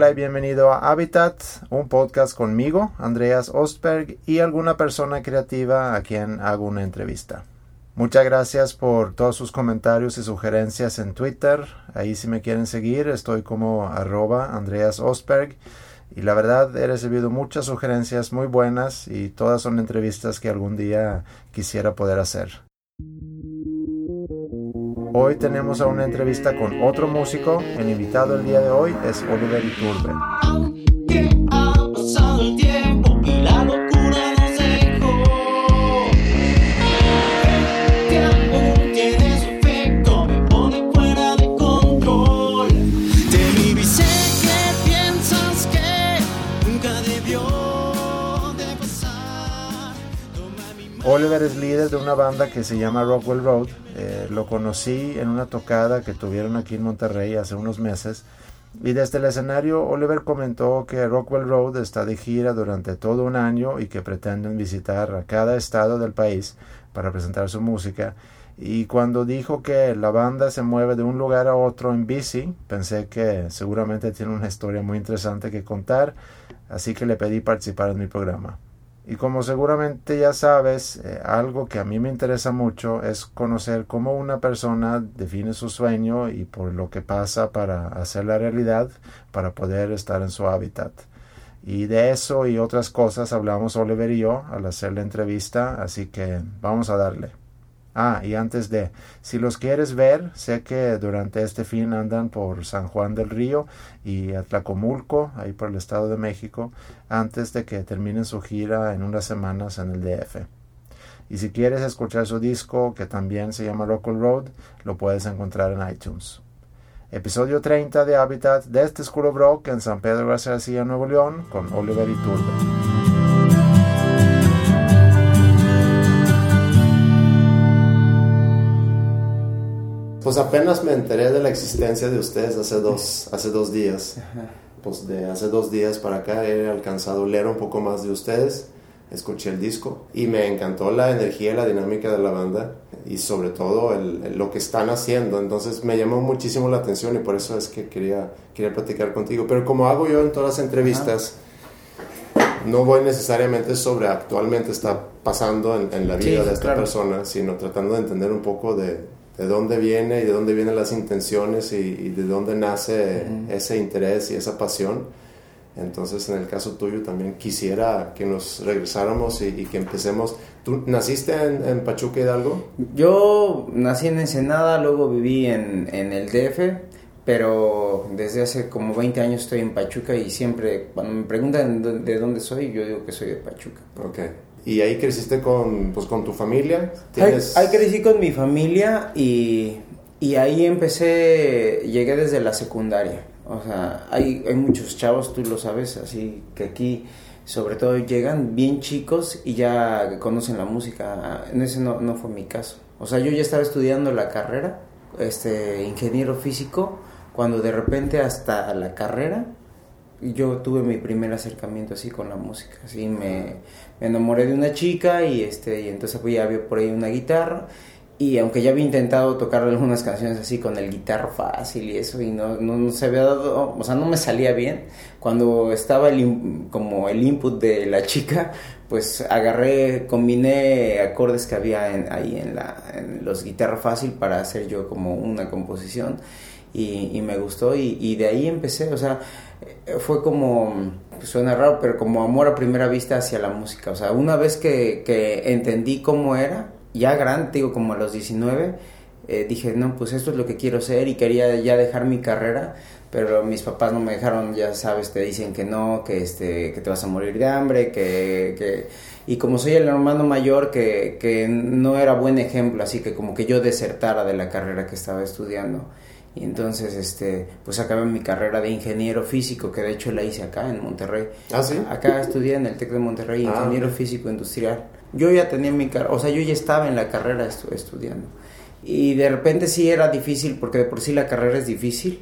Hola y bienvenido a Habitat, un podcast conmigo, Andreas Ostberg, y alguna persona creativa a quien hago una entrevista. Muchas gracias por todos sus comentarios y sugerencias en Twitter. Ahí si me quieren seguir estoy como arroba Andreas Ostberg. Y la verdad he recibido muchas sugerencias muy buenas y todas son entrevistas que algún día quisiera poder hacer. Hoy tenemos a una entrevista con otro músico. El invitado el día de hoy es Oliver Iturbe. Oliver es líder de una banda que se llama Rockwell Road. Eh, lo conocí en una tocada que tuvieron aquí en Monterrey hace unos meses. Y desde el escenario, Oliver comentó que Rockwell Road está de gira durante todo un año y que pretenden visitar a cada estado del país para presentar su música. Y cuando dijo que la banda se mueve de un lugar a otro en bici, pensé que seguramente tiene una historia muy interesante que contar, así que le pedí participar en mi programa. Y como seguramente ya sabes, eh, algo que a mí me interesa mucho es conocer cómo una persona define su sueño y por lo que pasa para hacer la realidad, para poder estar en su hábitat. Y de eso y otras cosas hablamos Oliver y yo al hacer la entrevista, así que vamos a darle. Ah, y antes de, si los quieres ver, sé que durante este fin andan por San Juan del Río y Atlacomulco, ahí por el Estado de México, antes de que terminen su gira en unas semanas en el DF. Y si quieres escuchar su disco, que también se llama Local Road, lo puedes encontrar en iTunes. Episodio 30 de Habitat de este School of Rock en San Pedro García, Nuevo León, con Oliver Iturbe. Pues apenas me enteré de la existencia de ustedes hace dos, hace dos días. Pues de hace dos días para acá he alcanzado a leer un poco más de ustedes, escuché el disco y me encantó la energía y la dinámica de la banda y sobre todo lo que están haciendo. Entonces me llamó muchísimo la atención y por eso es que quería, quería platicar contigo. Pero como hago yo en todas las entrevistas, no voy necesariamente sobre actualmente está pasando en, la vida de esta persona, sino tratando de entender un poco de de dónde viene y de dónde vienen las intenciones y, de dónde nace ese interés y esa pasión. Entonces, en el caso tuyo también quisiera que nos regresáramos y, que empecemos. ¿Tú naciste en, Pachuca Hidalgo? Yo nací en Ensenada, luego viví en, en, el DF, pero desde hace como 20 años estoy en Pachuca y siempre cuando me preguntan de dónde soy, yo digo que soy de Pachuca. Ok. ¿Y ahí creciste con, pues, con tu familia? Ahí, crecí con mi familia y, y, ahí empecé, llegué desde la secundaria. O sea, hay, hay muchos chavos, tú lo sabes, así que aquí sobre todo llegan bien chicos y ya conocen la música. En ese no, no fue mi caso. O sea, yo ya estaba estudiando la carrera, este, ingeniero físico, cuando de repente hasta la carrera yo tuve mi primer acercamiento así con la música, así me, enamoré de una chica y este y entonces pues ya había por ahí una guitarra y aunque ya había intentado tocar algunas canciones así con el guitarra fácil y eso y no, no, se había dado, o sea, no me salía bien, cuando estaba el, como el input de la chica, pues agarré, combiné acordes que había ahí en, la, en los guitarra fácil para hacer yo como una composición y, me gustó y, de ahí empecé, o sea, fue como, suena raro, pero como amor a primera vista hacia la música, o sea, una vez que, que entendí cómo era, ya grande, digo, como a los 19, eh, dije, no, pues esto es lo que quiero ser y quería ya dejar mi carrera, pero mis papás no me dejaron, ya sabes, te dicen que no, que, este, que te vas a morir de hambre, que, que... Y como soy el hermano mayor, que, que no era buen ejemplo, así que como que yo desertara de la carrera que estaba estudiando. Y entonces, este, pues acabé mi carrera de ingeniero físico, que de hecho la hice acá en Monterrey. Ah, sí. Acá estudié en el TEC de Monterrey, ah, ingeniero físico industrial. Yo ya tenía mi carrera, o sea, yo ya estaba en la carrera estudiando. Y de repente sí era difícil, porque de por sí la carrera es difícil.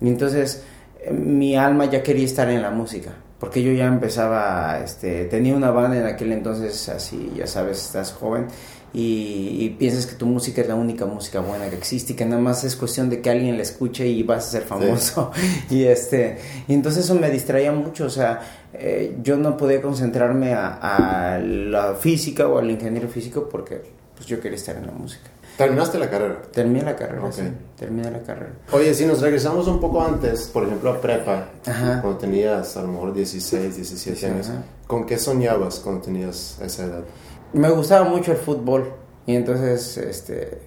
Y entonces eh, mi alma ya quería estar en la música, porque yo ya empezaba, este, tenía una banda en aquel entonces, así, ya sabes, estás joven, y, piensas que tu música es la única música buena que existe y que nada más es cuestión de que alguien la escuche y vas a ser famoso. y este y entonces eso me distraía mucho, o sea, eh, yo no podía concentrarme a, a, la física o al ingeniero físico porque pues yo quería estar en la música. ¿Terminaste la carrera? Terminé la carrera, sí. Terminé la carrera. Oye, si nos regresamos un poco antes, por ejemplo, a prepa, cuando tenías a lo mejor 16, 17 años, ¿con qué soñabas cuando tenías esa edad? Me gustaba mucho el fútbol y entonces este,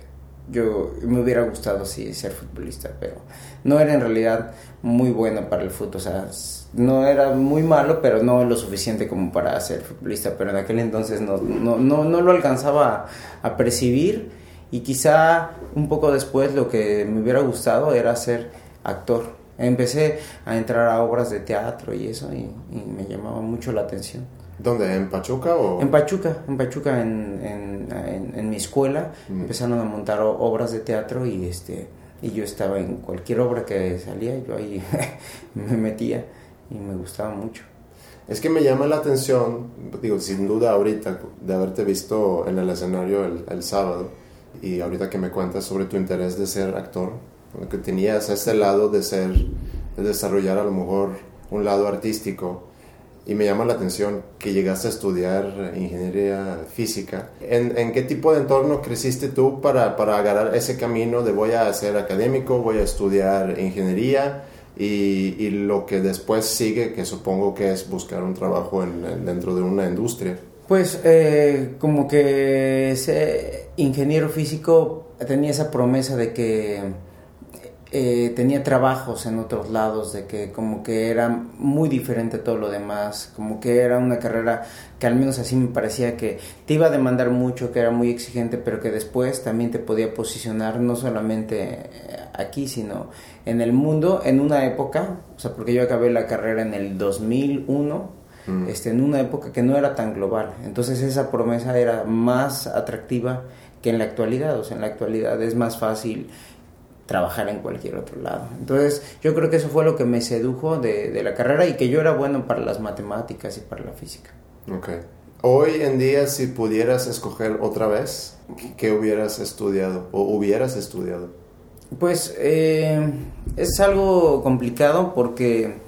yo me hubiera gustado sí ser futbolista, pero no era en realidad muy bueno para el fútbol, o sea, no era muy malo, pero no lo suficiente como para ser futbolista, pero en aquel entonces no, no, no, no lo alcanzaba a percibir y quizá un poco después lo que me hubiera gustado era ser actor. Empecé a entrar a obras de teatro y eso y, me llamaba mucho la atención. ¿Dónde? ¿En Pachuca o...? En Pachuca, en Pachuca, en, en, en, mi escuela. Mm. Empezaron a montar obras de teatro y, este, y yo estaba en cualquier obra que salía, yo ahí me metía y me gustaba mucho. Es que me llama la atención, digo, sin duda ahorita, de haberte visto en el escenario el, el sábado, y ahorita que me cuentas sobre tu interés de ser actor, que tenías ese lado de ser, de desarrollar a lo mejor un lado artístico, y me llama la atención que llegaste a estudiar ingeniería física. ¿En, qué tipo de entorno creciste tú para, para, agarrar ese camino de voy a ser académico, voy a estudiar ingeniería y, lo que después sigue, que supongo que es buscar un trabajo en, dentro de una industria? Pues eh, como que ese ingeniero físico tenía esa promesa de que eh, tenía trabajos en otros lados, de que como que era muy diferente a todo lo demás, como que era una carrera que al menos así me parecía que te iba a demandar mucho, que era muy exigente, pero que después también te podía posicionar no solamente eh, aquí, sino en el mundo, en una época, o sea, porque yo acabé la carrera en el 2001, Mm. este, en una época que no era tan global. Entonces esa promesa era más atractiva que en la actualidad. O sea, en la actualidad es más fácil trabajar en cualquier otro lado. Entonces yo creo que eso fue lo que me sedujo de, de la carrera y que yo era bueno para las matemáticas y para la física. Ok. Hoy en día, si pudieras escoger otra vez, ¿qué hubieras estudiado o hubieras estudiado? Pues eh, es algo complicado porque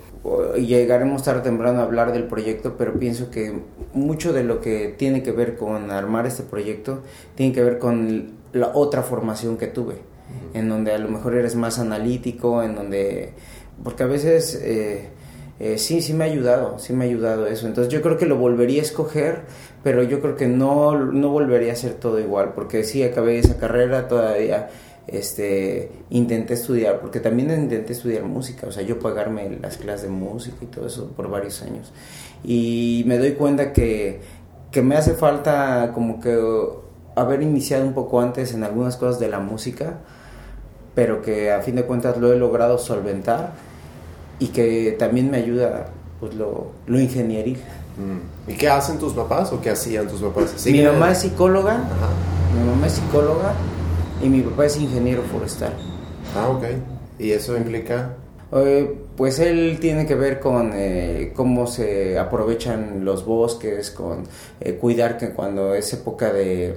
llegaremos tarde o temprano a hablar del proyecto, pero pienso que mucho de lo que tiene que ver con armar este proyecto tiene que ver con la otra formación que tuve, en donde a lo mejor eres más analítico, en donde, porque a veces eh, eh, sí, sí me ha ayudado, sí me ha ayudado eso, entonces yo creo que lo volvería a escoger, pero yo creo que no, no volvería a ser todo igual, porque sí acabé esa carrera todavía este, intenté estudiar, porque también intenté estudiar música, o sea, yo pagarme las clases de música y todo eso por varios años. Y me doy cuenta que, que me hace falta como que haber iniciado un poco antes en algunas cosas de la música, pero que a fin de cuentas lo he logrado solventar y que también me ayuda pues lo, lo ingenieril. Mm. ¿Y qué hacen tus papás o qué hacían tus papás? Mi mamá es psicóloga, mi mamá es psicóloga y mi papá es ingeniero forestal. Ah, ok. ¿Y eso implica? Eh, pues él tiene que ver con eh, cómo se aprovechan los bosques, con eh, cuidar que cuando es época de,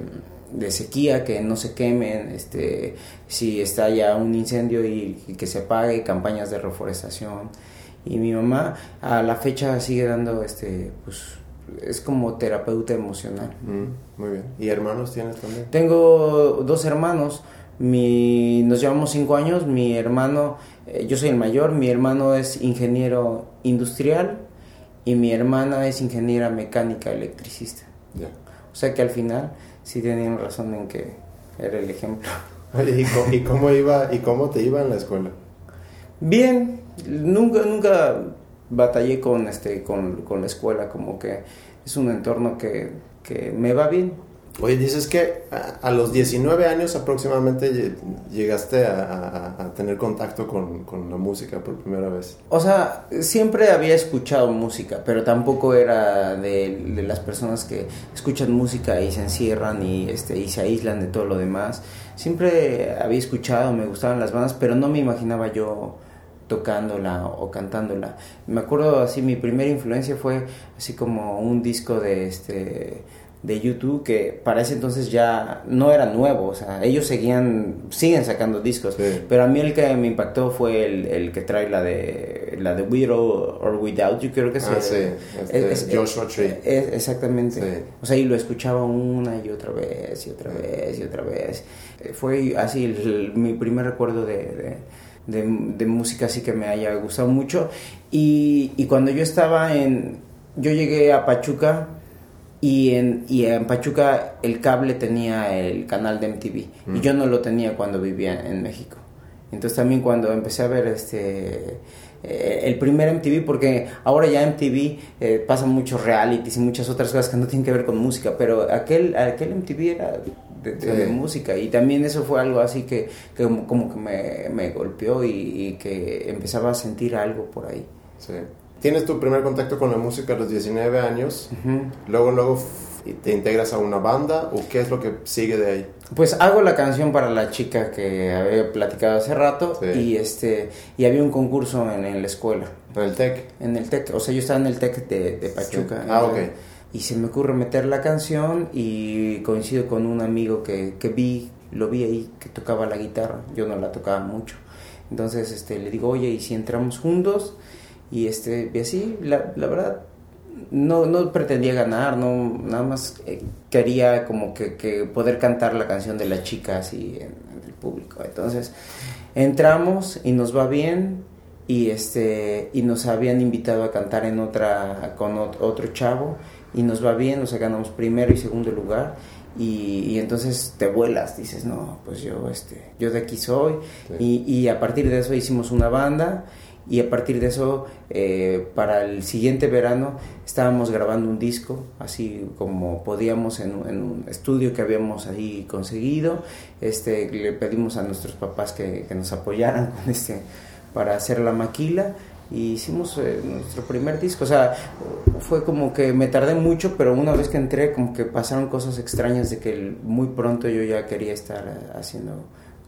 sequía, que no se quemen, este, si está ya un incendio y, y, que se apague, campañas de reforestación. Y mi mamá a la fecha sigue dando este, pues, es como terapeuta emocional. Mm, muy bien. ¿Y hermanos tienes también? Tengo dos hermanos. Mi, nos llevamos cinco años. Mi hermano, eh, yo soy el mayor, mi hermano es ingeniero industrial y mi hermana es ingeniera mecánica electricista. O sea que al final sí tenían razón en que era el ejemplo. ¿Y cómo, iba, y cómo te iba en la escuela? Bien, nunca, nunca batallé con, este, con, con, la escuela, como que es un entorno que, que me va bien. Oye, dices que a, los 19 años aproximadamente llegaste a, a, tener contacto con, con, la música por primera vez. O sea, siempre había escuchado música, pero tampoco era de, de, las personas que escuchan música y se encierran y, este, y se aíslan de todo lo demás. Siempre había escuchado, me gustaban las bandas, pero no me imaginaba yo tocándola o cantándola. Me acuerdo así, mi primera influencia fue así como un disco de este de YouTube que para ese entonces ya no era nuevo, o sea, ellos seguían, siguen sacando discos, pero a mí el que me impactó fue el, el, que trae la de la de With or Without You, creo que ah, sí, es, Joshua Tree. exactamente, o sea, y lo escuchaba una y otra vez y otra vez y otra vez, fue así mi primer recuerdo de, de, de, música así que me haya gustado mucho y, y cuando yo estaba en, yo llegué a Pachuca, y en, y en Pachuca el cable tenía el canal de MTV y mm. yo no lo tenía cuando vivía en México. Entonces también cuando empecé a ver este eh, el primer MTV, porque ahora ya MTV eh, pasan muchos realities y muchas otras cosas que no tienen que ver con música, pero aquel, aquel MTV era de, música y también eso fue algo así que, que como, que me, me golpeó y, y, que empezaba a sentir algo por ahí. Sí tienes tu primer contacto con la música a los 19 años, luego, luego te integras a una banda o qué es lo que sigue de ahí? Pues hago la canción para la chica que había platicado hace rato y este y había un concurso en, la escuela. ¿En el TEC? En el TEC, o sea, yo estaba en el TEC de, Pachuca. Ah, ok. Y se me ocurre meter la canción y coincido con un amigo que, que vi, lo vi ahí, que tocaba la guitarra, yo no la tocaba mucho. Entonces este, le digo, oye, ¿y si entramos juntos? Y, este, así, la, la verdad, no, no pretendía ganar, no, nada más eh, quería como que, que, poder cantar la canción de la chica así en, el público. Entonces entramos y nos va bien y este y nos habían invitado a cantar en otra con otro chavo y nos va bien, o sea, ganamos primero y segundo lugar. Y, y, entonces te vuelas, dices, no, pues yo, este, yo de aquí soy. Y, y a partir de eso hicimos una banda y a partir de eso eh, para el siguiente verano estábamos grabando un disco así como podíamos en, un estudio que habíamos ahí conseguido este le pedimos a nuestros papás que, que nos apoyaran con este para hacer la maquila y hicimos eh, nuestro primer disco. O sea, fue como que me tardé mucho, pero una vez que entré, como que pasaron cosas extrañas de que muy pronto yo ya quería estar haciendo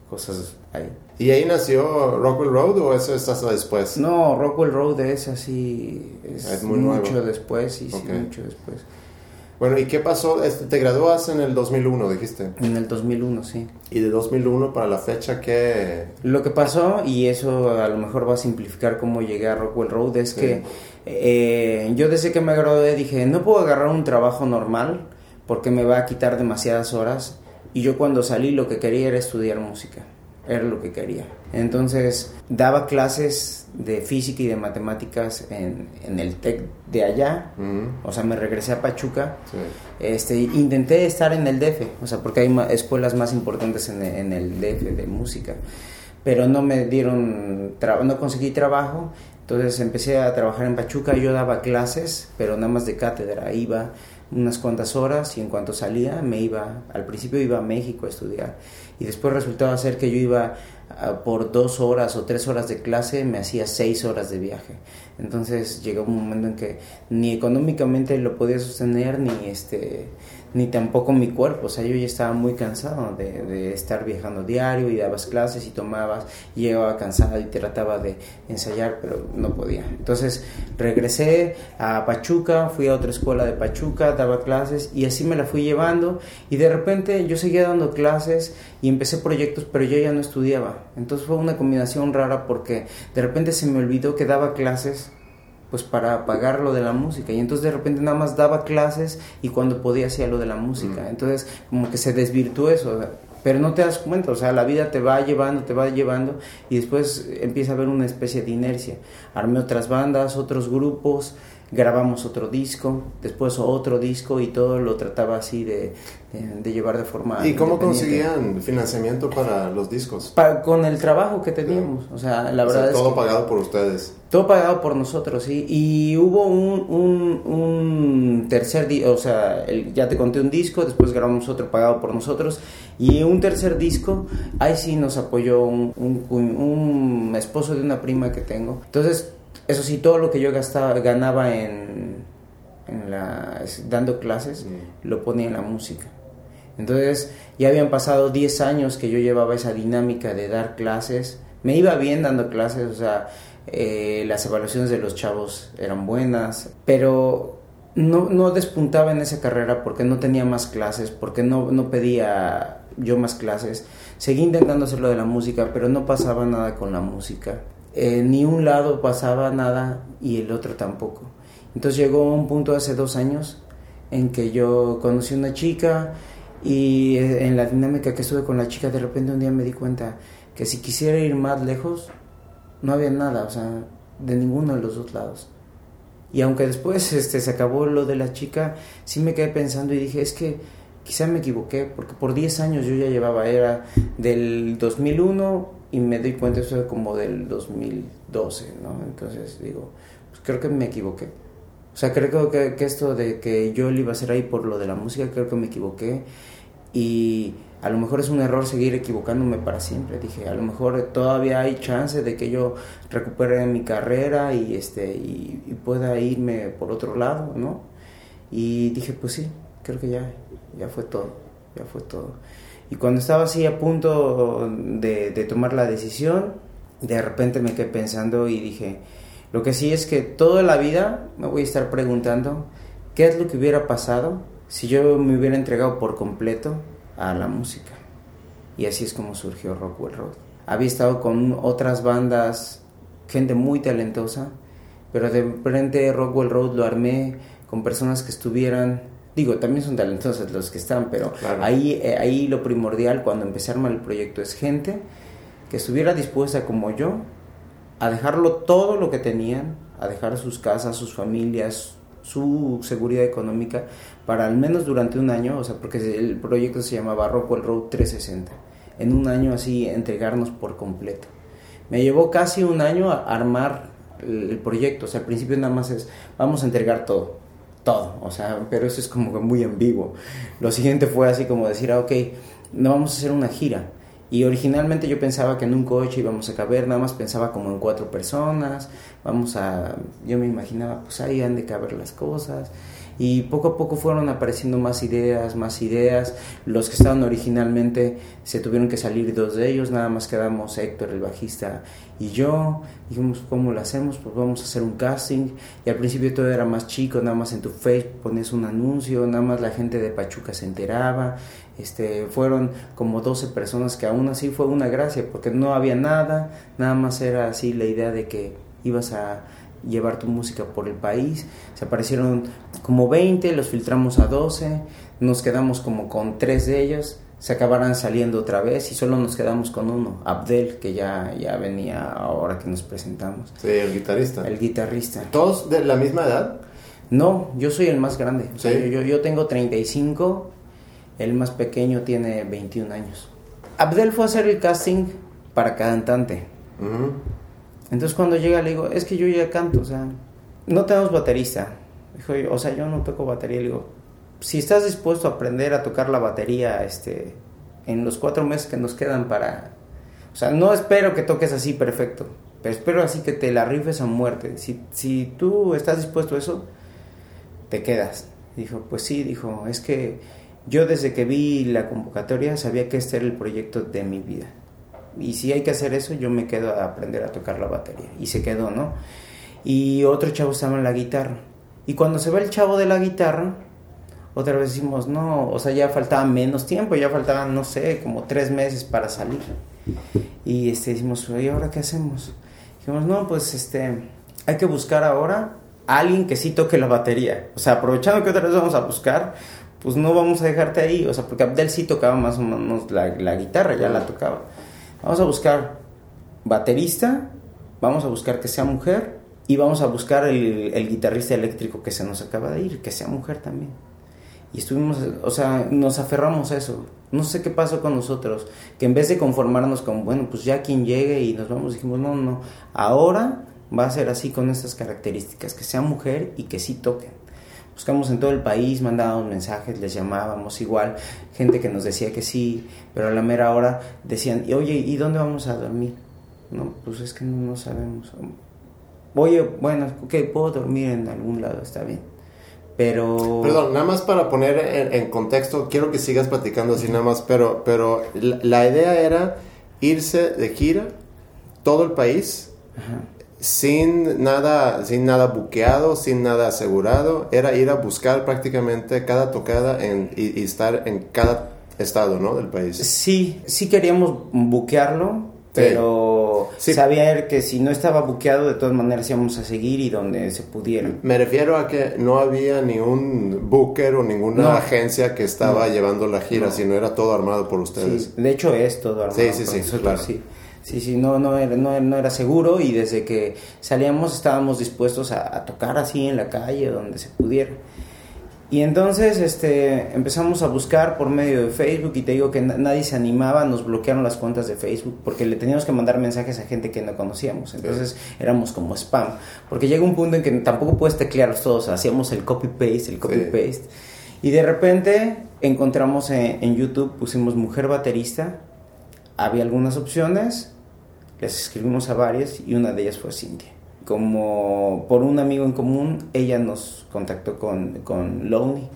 cosas ahí. ¿Y ahí nació Rockwell Road o eso es hasta después? No, Rockwell Road es así, es, muy mucho después, y sí, mucho después. Bueno, ¿y qué pasó? Este, te graduas en el 2001, dijiste. En el 2001, sí. ¿Y de 2001 para la fecha qué? Lo que pasó, y eso a lo mejor va a simplificar cómo llegué a Rockwell Road, es que eh, yo desde que me gradué dije, no puedo agarrar un trabajo normal porque me va a quitar demasiadas horas y yo cuando salí lo que quería era estudiar música, era lo que quería. Entonces daba clases de física y de matemáticas en, en el TEC de allá, o sea, me regresé a Pachuca, este, intenté estar en el DF, o sea, porque hay escuelas más importantes en, en el DF de música, pero no me dieron, no conseguí trabajo, entonces empecé a trabajar en Pachuca, yo daba clases, pero nada más de cátedra, iba unas cuantas horas y en cuanto salía me iba, al principio iba a México a estudiar y después resultaba ser que yo iba por dos horas o tres horas de clase, me hacía seis horas de viaje. Entonces llegó un momento en que ni económicamente lo podía sostener ni este ni tampoco mi cuerpo, o sea, yo ya estaba muy cansado de, estar viajando diario y dabas clases y tomabas, y llegaba cansado y trataba de ensayar, pero no podía. Entonces regresé a Pachuca, fui a otra escuela de Pachuca, daba clases y así me la fui llevando y de repente yo seguía dando clases y empecé proyectos, pero yo ya no estudiaba. Entonces fue una combinación rara porque de repente se me olvidó que daba clases pues para pagar lo de la música. Y entonces de repente nada más daba clases y cuando podía hacía lo de la música. Entonces como que se desvirtuó eso pero no te das cuenta, o sea, la vida te va llevando, te va llevando y después empieza a haber una especie de inercia. Armé otras bandas, otros grupos, grabamos otro disco, después otro disco y todo lo trataba así de, de, llevar de forma... ¿Y cómo conseguían financiamiento para los discos? con el trabajo que teníamos, o sea, la verdad todo pagado por ustedes. Todo pagado por nosotros, sí. Y hubo un, un, un tercer disco, o sea, ya te conté un disco, después grabamos otro pagado por nosotros. Y un tercer disco, ahí sí nos apoyó un, un, un esposo de una prima que tengo. Entonces, eso sí, todo lo que yo gastaba, ganaba en, en la, dando clases, lo ponía en la música. Entonces ya habían pasado 10 años que yo llevaba esa dinámica de dar clases. Me iba bien dando clases, o sea, eh, las evaluaciones de los chavos eran buenas, pero no, no despuntaba en esa carrera porque no tenía más clases, porque no, no pedía yo más clases. Seguí intentando hacer lo de la música, pero no pasaba nada con la música. Eh, ni un lado pasaba nada y el otro tampoco. Entonces llegó un punto hace dos años en que yo conocí una chica y eh, en la dinámica que estuve con la chica de repente un día me di cuenta que si quisiera ir más lejos no había nada, o sea, de ninguno de los dos lados. Y aunque después este, se acabó lo de la chica, sí me quedé pensando y dije, es que quizá me equivoqué, porque por 10 años yo ya llevaba, era del 2001 y me doy cuenta eso como del 2012, ¿no? Entonces digo, pues creo que me equivoqué. O sea, creo que, que esto de que yo lo iba a hacer ahí por lo de la música, creo que me equivoqué y a lo mejor es un error seguir equivocándome para siempre. Dije, a lo mejor todavía hay chance de que yo recupere mi carrera y, este, y, pueda irme por otro lado, ¿no? Y dije, pues sí, creo que ya, ya fue todo, ya fue todo. Y cuando estaba así a punto de, tomar la decisión, de repente me quedé pensando y dije, lo que sí es que toda la vida me voy a estar preguntando qué es lo que hubiera pasado si yo me hubiera entregado por completo a la música. Y así es como surgió Rockwell Road. Había estado con otras bandas, gente muy talentosa, pero de frente Rockwell Road lo armé con personas que estuvieran, digo, también son talentosos los que están, pero ahí, eh, ahí lo primordial cuando empecé a armar el proyecto es gente que estuviera dispuesta como yo a dejarlo todo lo que tenían, a dejar sus casas, sus familias, su seguridad económica para al menos durante un año, o sea, porque el proyecto se llamaba Rockwell Road 360, en un año así entregarnos por completo. Me llevó casi un año a armar el proyecto, o sea, al principio nada más es, vamos a entregar todo, todo, o sea, pero eso es como que muy ambiguo. Lo siguiente fue así como decir, ah, ok, no vamos a hacer una gira, y originalmente yo pensaba que en un coche íbamos a caber, nada más pensaba como en cuatro personas, vamos a, yo me imaginaba, pues ahí han de caber las cosas. Y poco a poco fueron apareciendo más ideas, más ideas. Los que estaban originalmente se tuvieron que salir dos de ellos, nada más quedamos Héctor, el bajista, y yo. Dijimos, ¿cómo lo hacemos? Pues vamos a hacer un casting. Y al principio todo era más chico, nada más en tu Facebook pones un anuncio, nada más la gente de Pachuca se enteraba. Este, fueron como 12 personas que aún así fue una gracia, porque no había nada, nada más era así la idea de que ibas a llevar tu música por el país. Se aparecieron como 20, los filtramos a 12, nos quedamos como con 3 de ellos, se acabaran saliendo otra vez y solo nos quedamos con uno, Abdel, que ya, ya venía ahora que nos presentamos. Sí, el guitarrista. El guitarrista. ¿Todos de la misma edad? No, yo soy el más grande. yo, yo, yo tengo 35, el más pequeño tiene 21 años. Abdel fue a hacer el casting para cantante. Entonces cuando llega le digo, es que yo ya canto, o sea, no tenemos baterista. Dijo, o sea, yo no toco batería. Le digo, si estás dispuesto a aprender a tocar la batería este, en los cuatro meses que nos quedan para... O sea, no espero que toques así perfecto, pero espero así que te la rifes a muerte. Si, si tú estás dispuesto a eso, te quedas. Dijo, pues sí, dijo, es que yo desde que vi la convocatoria sabía que este era el proyecto de mi vida y si hay que hacer eso, yo me quedo a aprender a tocar la batería. Y se quedó, ¿no? Y otro chavo estaba en la guitarra. Y cuando se va el chavo de la guitarra, otra vez decimos, no, o sea, ya faltaba menos tiempo, ya faltaban, no sé, como tres meses para salir. Y este, decimos, ¿y ahora qué hacemos? Dijimos, no, pues este, hay que buscar ahora a alguien que sí toque la batería. O sea, aprovechando que otra vez vamos a buscar, pues no vamos a dejarte ahí. O sea, porque Abdel sí tocaba más o menos la, la guitarra, ya la tocaba. Vamos a buscar baterista, vamos a buscar que sea mujer y vamos a buscar el, guitarrista eléctrico que se nos acaba de ir, que sea mujer también. Y estuvimos, o sea, nos aferramos a eso. No sé qué pasó con nosotros, que en vez de conformarnos con, bueno, pues ya quien llegue y nos vamos, dijimos, no, no, ahora va a ser así con estas características, que sea mujer y que sí toquen buscamos en todo el país, mandábamos mensajes, les llamábamos igual, gente que nos decía que sí, pero a la mera hora decían, oye, ¿y dónde vamos a dormir? No, pues es que no, sabemos. Oye, bueno, ok, puedo dormir en algún lado, está bien. Pero... Perdón, nada más para poner en, contexto, quiero que sigas platicando así nada más, pero, pero la, idea era irse de gira todo el país sin nada, sin nada buqueado, sin nada asegurado, era ir a buscar prácticamente cada tocada en, y, y estar en cada estado, ¿no? Del país. Sí, sí queríamos buquearlo, pero Sí. sabía que si no estaba buqueado, de todas maneras íbamos a seguir y donde se pudiera. Me refiero a que no había ni un booker o ninguna No. agencia que estaba No. llevando la gira, No. sino era todo armado por ustedes. Sí, de hecho es todo armado Sí, sí, por sí, nosotros, claro. sí. Sí, sí, no, no, era, no, no era seguro y desde que salíamos estábamos dispuestos a, a tocar así en la calle, donde se pudiera. Y entonces este, empezamos a buscar por medio de Facebook y te digo que na- nadie se animaba, nos bloquearon las cuentas de Facebook porque le teníamos que mandar mensajes a gente que no conocíamos. Entonces éramos como spam. Porque llega un punto en que tampoco puedes teclearlos todos, hacíamos el copy-paste, el copy-paste. Y de repente encontramos en, en YouTube, pusimos mujer baterista, había algunas opciones, les escribimos a varias y una de ellas fue Cintia. Como por un amigo en común, ella nos contactó con, con Lonely.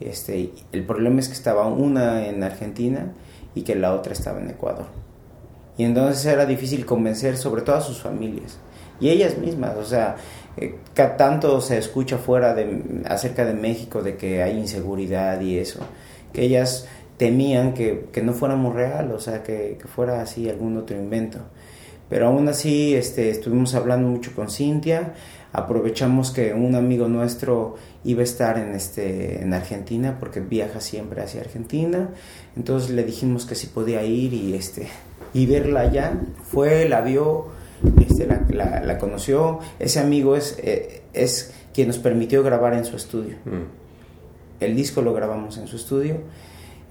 Este, el problema es que estaba una en Argentina y que la otra estaba en Ecuador. Y entonces era difícil convencer sobre todo a sus familias y ellas mismas, o sea, eh, tanto se escucha fuera de acerca de México de que hay inseguridad y eso, que ellas temían que, que no fuéramos real, o sea, que, que fuera así algún otro invento. Pero aún así este, estuvimos hablando mucho con Cintia, aprovechamos que un amigo nuestro iba a estar en, este, en Argentina porque viaja siempre hacia Argentina, entonces le dijimos que si podía ir y, este, y verla allá. Fue, la vio, este, la, la- la conoció, ese amigo es, eh, es quien nos permitió grabar en su estudio. Mm. El disco lo grabamos en su estudio.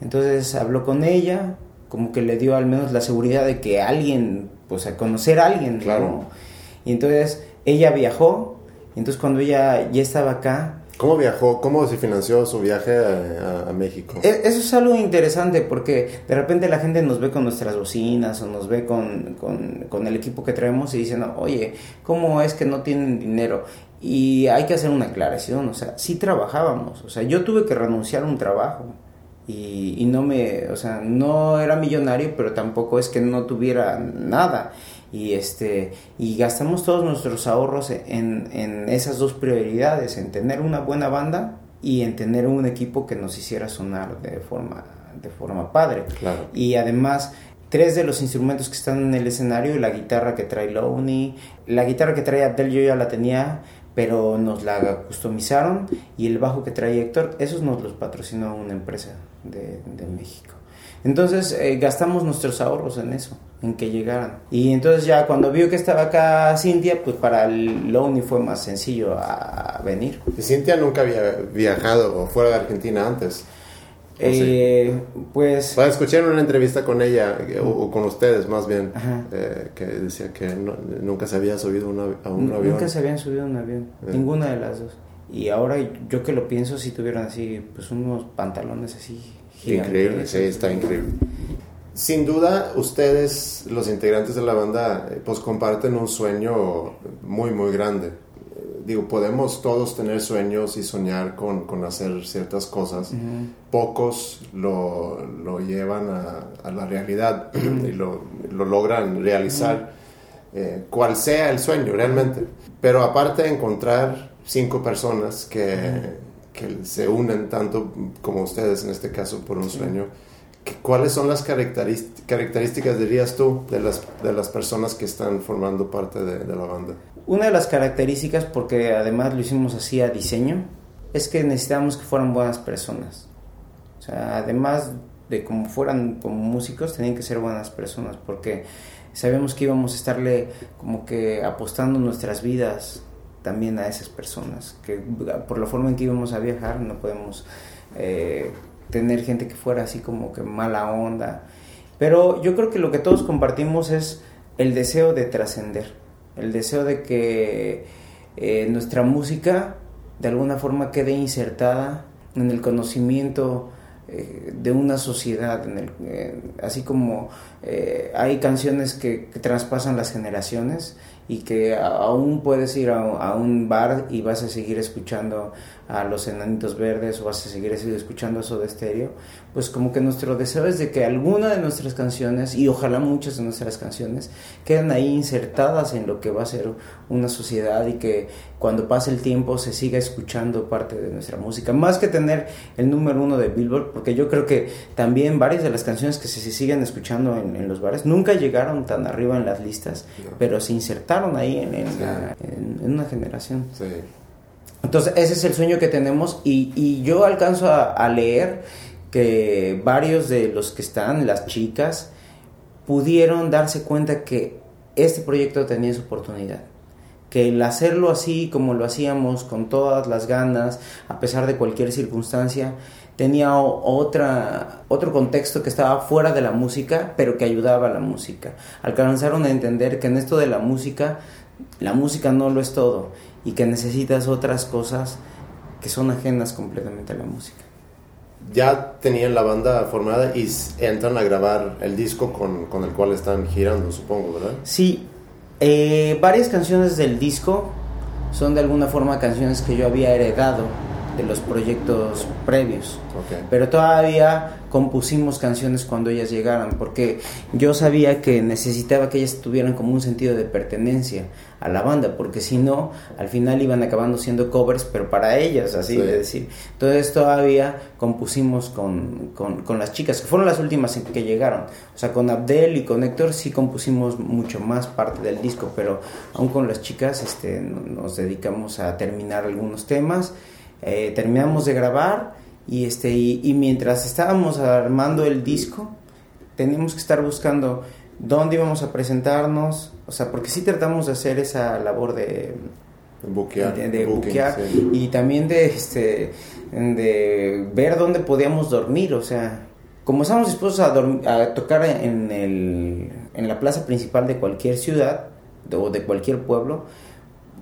Entonces habló con ella, como que le dio al menos la seguridad de que alguien, pues a conocer a alguien, ¿no? Claro. Y entonces ella viajó, y entonces cuando ella ya estaba acá, ¿Cómo viajó? ¿Cómo se financió su viaje a, a- a México? E- Eso es algo interesante porque de repente la gente nos ve con nuestras bocinas o nos ve con, con- con el equipo que traemos y dicen, oye, ¿cómo es que no tienen dinero? Y hay que hacer una aclaración, o sea, sí trabajábamos, o sea, yo tuve que renunciar a un trabajo y, y no me, o sea, no era millonario, pero tampoco es que no tuviera nada. Y este, y gastamos todos nuestros ahorros en, en esas dos prioridades, en tener una buena banda y en tener un equipo que nos hiciera sonar de forma, de forma padre. Claro. Y además, tres de los instrumentos que están en el escenario, la guitarra que trae Lowney, la guitarra que trae Abdel yo ya la tenía, pero nos la customizaron, y el bajo que trae Héctor, esos nos los patrocinó una empresa de, México. Entonces eh, gastamos nuestros ahorros en eso, en que llegaran. Y entonces ya cuando vio que estaba acá Cintia, pues para Lowney fue más sencillo a, a venir. Cintia nunca había viajado fuera de Argentina antes. ¿O sí? Eh, Pues... Bueno, escuché en una entrevista con ella, o, o con ustedes más bien, Ajá. eh, que decía que no- nunca se había subido una- a un N- avión. Nunca se habían subido a un avión, Eh. ninguna de las dos. Y ahora yo que lo pienso, si tuvieran así, pues unos pantalones así gigantes. Increíble, sí, está increíble. Sin duda, ustedes, los integrantes de la banda, eh, pues comparten un sueño muy, muy grande. Digo, podemos todos tener sueños y soñar con, con hacer ciertas cosas. Pocos lo, lo llevan a, a la realidad y lo, lo logran realizar, eh, cual sea el sueño realmente. Pero aparte de encontrar cinco personas que, que se unen tanto como ustedes en este caso por un sueño, ¿qué- ¿cuáles son las características, dirías tú, de las, de las personas que están formando parte de, de la banda? Una de las características, porque además lo hicimos así a diseño, es que necesitábamos que fueran buenas personas. O sea, además de como fueran como músicos, tenían que ser buenas personas, porque sabíamos que íbamos a estarle como que apostando nuestras vidas también a esas personas, que por la forma en que íbamos a viajar no podemos eh, tener gente que fuera así como que mala onda. Pero yo creo que lo que todos compartimos es el deseo de trascender, el deseo de que eh, nuestra música de alguna forma quede insertada en el conocimiento eh, de una sociedad, así como eh, hay canciones que traspasan las generaciones y que aún puedes ir a, un bar y vas a seguir escuchando a los enanitos verdes o vas a seguir escuchando eso de estéreo, pues como que nuestro deseo es de que alguna de nuestras canciones, y ojalá muchas de nuestras canciones, queden ahí insertadas en lo que va a ser una sociedad y que cuando pase el tiempo se siga escuchando parte de nuestra música, más que tener el número uno de Billboard, porque yo creo que también varias de las canciones que se, siguen escuchando en, los bares nunca llegaron tan arriba en las listas, pero se insertaron ahí en, una generación. Entonces ese es el sueño que tenemos y, yo alcanzo a, leer que varios de los que están, las chicas, pudieron darse cuenta que este proyecto tenía su oportunidad. Que el hacerlo así como lo hacíamos, con todas las ganas, a pesar de cualquier circunstancia, tenía otra, otro contexto que estaba fuera de la música, pero que ayudaba a la música. Alcanzaron a entender que en esto de la música, la música no lo es todo y que necesitas otras cosas que son ajenas completamente a la música. Ya tenían la banda formada y entran a grabar el disco con, con el cual están girando, supongo, ¿verdad? Sí, eh, varias canciones del disco son de alguna forma canciones que yo había heredado de los proyectos previos. Pero todavía compusimos canciones cuando ellas llegaran, porque yo sabía que necesitaba que ellas tuvieran como un sentido de pertenencia a la banda, porque si no, al final iban acabando siendo covers, pero para ellas, así de decir. Entonces todavía compusimos con, con, las chicas, que fueron las últimas en que llegaron. O sea, con Abdel y con Héctor sí compusimos mucho más parte del disco, pero aún con las chicas este, nos dedicamos a terminar algunos temas eh, terminamos de grabar y, este, y, mientras estábamos armando el disco, teníamos que estar buscando dónde íbamos a presentarnos, o sea, porque sí tratamos de hacer esa labor de buquear, de, y también de, este, de ver dónde podíamos dormir, o sea, como estamos dispuestos a, a tocar en, el, en la plaza principal de cualquier ciudad o de cualquier pueblo,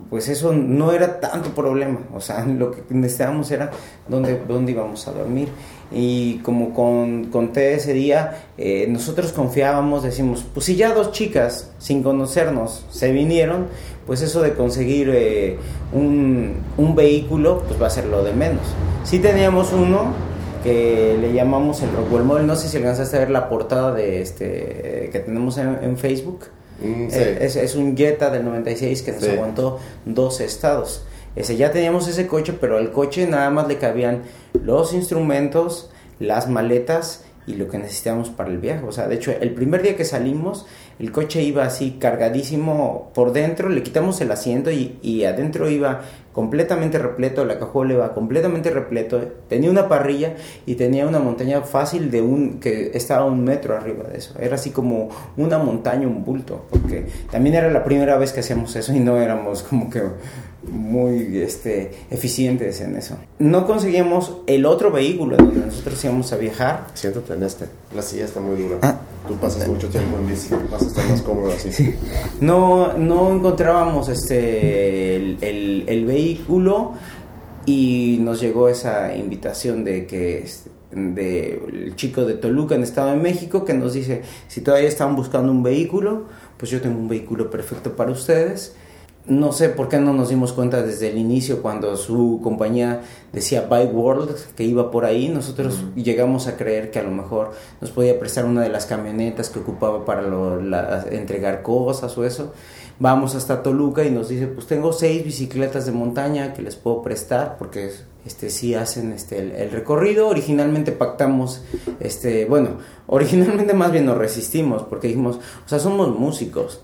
pues eso no era tanto problema, o sea, lo que necesitábamos era dónde, dónde íbamos a dormir. Y como con, conté ese día, eh, nosotros confiábamos, decimos, pues si ya dos chicas sin conocernos se vinieron, pues eso de conseguir eh, un, un, vehículo, pues va a ser lo de menos. Sí teníamos uno que le llamamos el Rockwell Model, no sé si alcanzaste a ver la portada de este que tenemos en Facebook Mm, eh, es, un Jetta del 96 que nos aguantó dos estados. Ese, ya teníamos ese coche, pero al coche nada más le cabían los instrumentos, las maletas y lo que necesitábamos para el viaje. O sea, de hecho, el primer día que salimos, el coche iba así cargadísimo por dentro, le quitamos el asiento y, y adentro iba completamente repleto, la cajuela iba completamente repleto, tenía una parrilla y tenía una montaña fácil de un que estaba un metro arriba de eso, era así como una montaña, un bulto, porque también era la primera vez que hacíamos eso y no éramos como que muy este, eficientes en eso. No conseguíamos el otro vehículo donde nosotros íbamos a viajar. Siéntate en este. La silla está muy dura. Ah. Tú pasas mucho tiempo en vas a estar más cómodo así. No, no encontrábamos este, el, el, vehículo y nos llegó esa invitación de que de el chico de Toluca en Estado de México que nos dice si todavía están buscando un vehículo pues yo tengo un vehículo perfecto para ustedes no sé por qué no nos dimos cuenta desde el inicio cuando su compañía decía Bike World que iba por ahí, nosotros llegamos a creer que a lo mejor nos podía prestar una de las camionetas que ocupaba para entregar cosas o eso. Vamos hasta Toluca y nos dice, pues tengo seis bicicletas de montaña que les puedo prestar porque este sí hacen este el, recorrido. Originalmente pactamos, este, bueno, originalmente más bien nos resistimos porque dijimos, o sea, somos músicos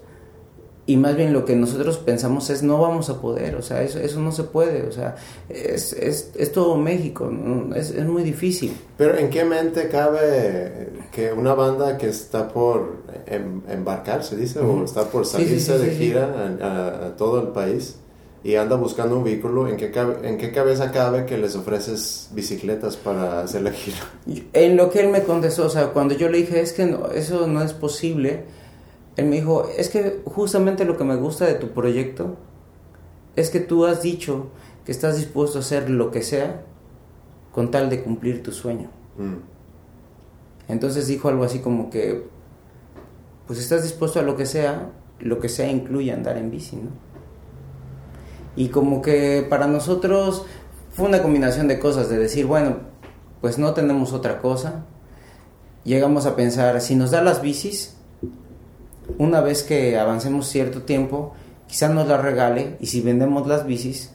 y más bien lo que nosotros pensamos es no vamos a poder, o sea, eso, eso no se puede, o sea, es, es, es todo México, es, es, muy difícil. Pero ¿en qué mente cabe que una banda que está por em, embarcar, se dice, o está por salirse de gira a, todo el país y anda buscando un vehículo, ¿en qué, ¿en qué cabeza cabe que les ofreces bicicletas para hacer la gira? En lo que él me contestó, o sea, cuando yo le dije, es que no, eso no es posible, él me dijo, es que justamente lo que me gusta de tu proyecto es que tú has dicho que estás dispuesto a hacer lo que sea con tal de cumplir tu sueño. Mm. Entonces dijo algo así como que, pues estás dispuesto a lo que sea lo que sea incluye andar en bici, ¿no? Y como que para nosotros fue una combinación de cosas, de decir, bueno, pues no tenemos otra cosa. Llegamos a pensar, si nos da las bicis, una vez que avancemos cierto tiempo, quizás nos las regale y si vendemos las bicis,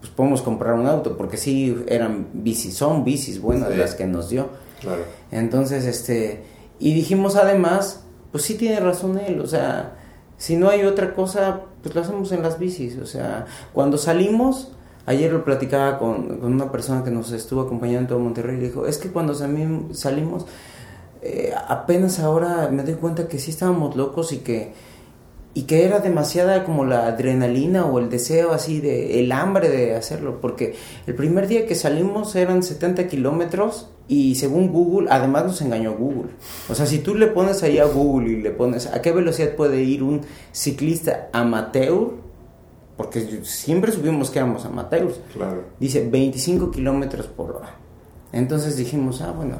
pues podemos comprar un auto, porque sí eran bicis, son bicis buenas las que nos dio. Claro. Entonces, este, y dijimos además, pues sí tiene razón él, o sea, si no hay otra cosa, pues lo hacemos en las bicis, o sea, cuando salimos, ayer lo platicaba con, con una persona que nos estuvo acompañando en todo Monterrey, y dijo, es que cuando salimos, eh, apenas ahora me doy cuenta que sí estábamos locos y que y que era demasiada como la adrenalina o el deseo así de el hambre de hacerlo porque el primer día que salimos eran 70 kilómetros y según Google además nos engañó Google. O sea si tú le pones ahí a Google y le pones a qué velocidad puede ir un ciclista amateur porque siempre subimos que éramos amateurs. Claro. dice 25 kilómetros por hora. Entonces dijimos ah bueno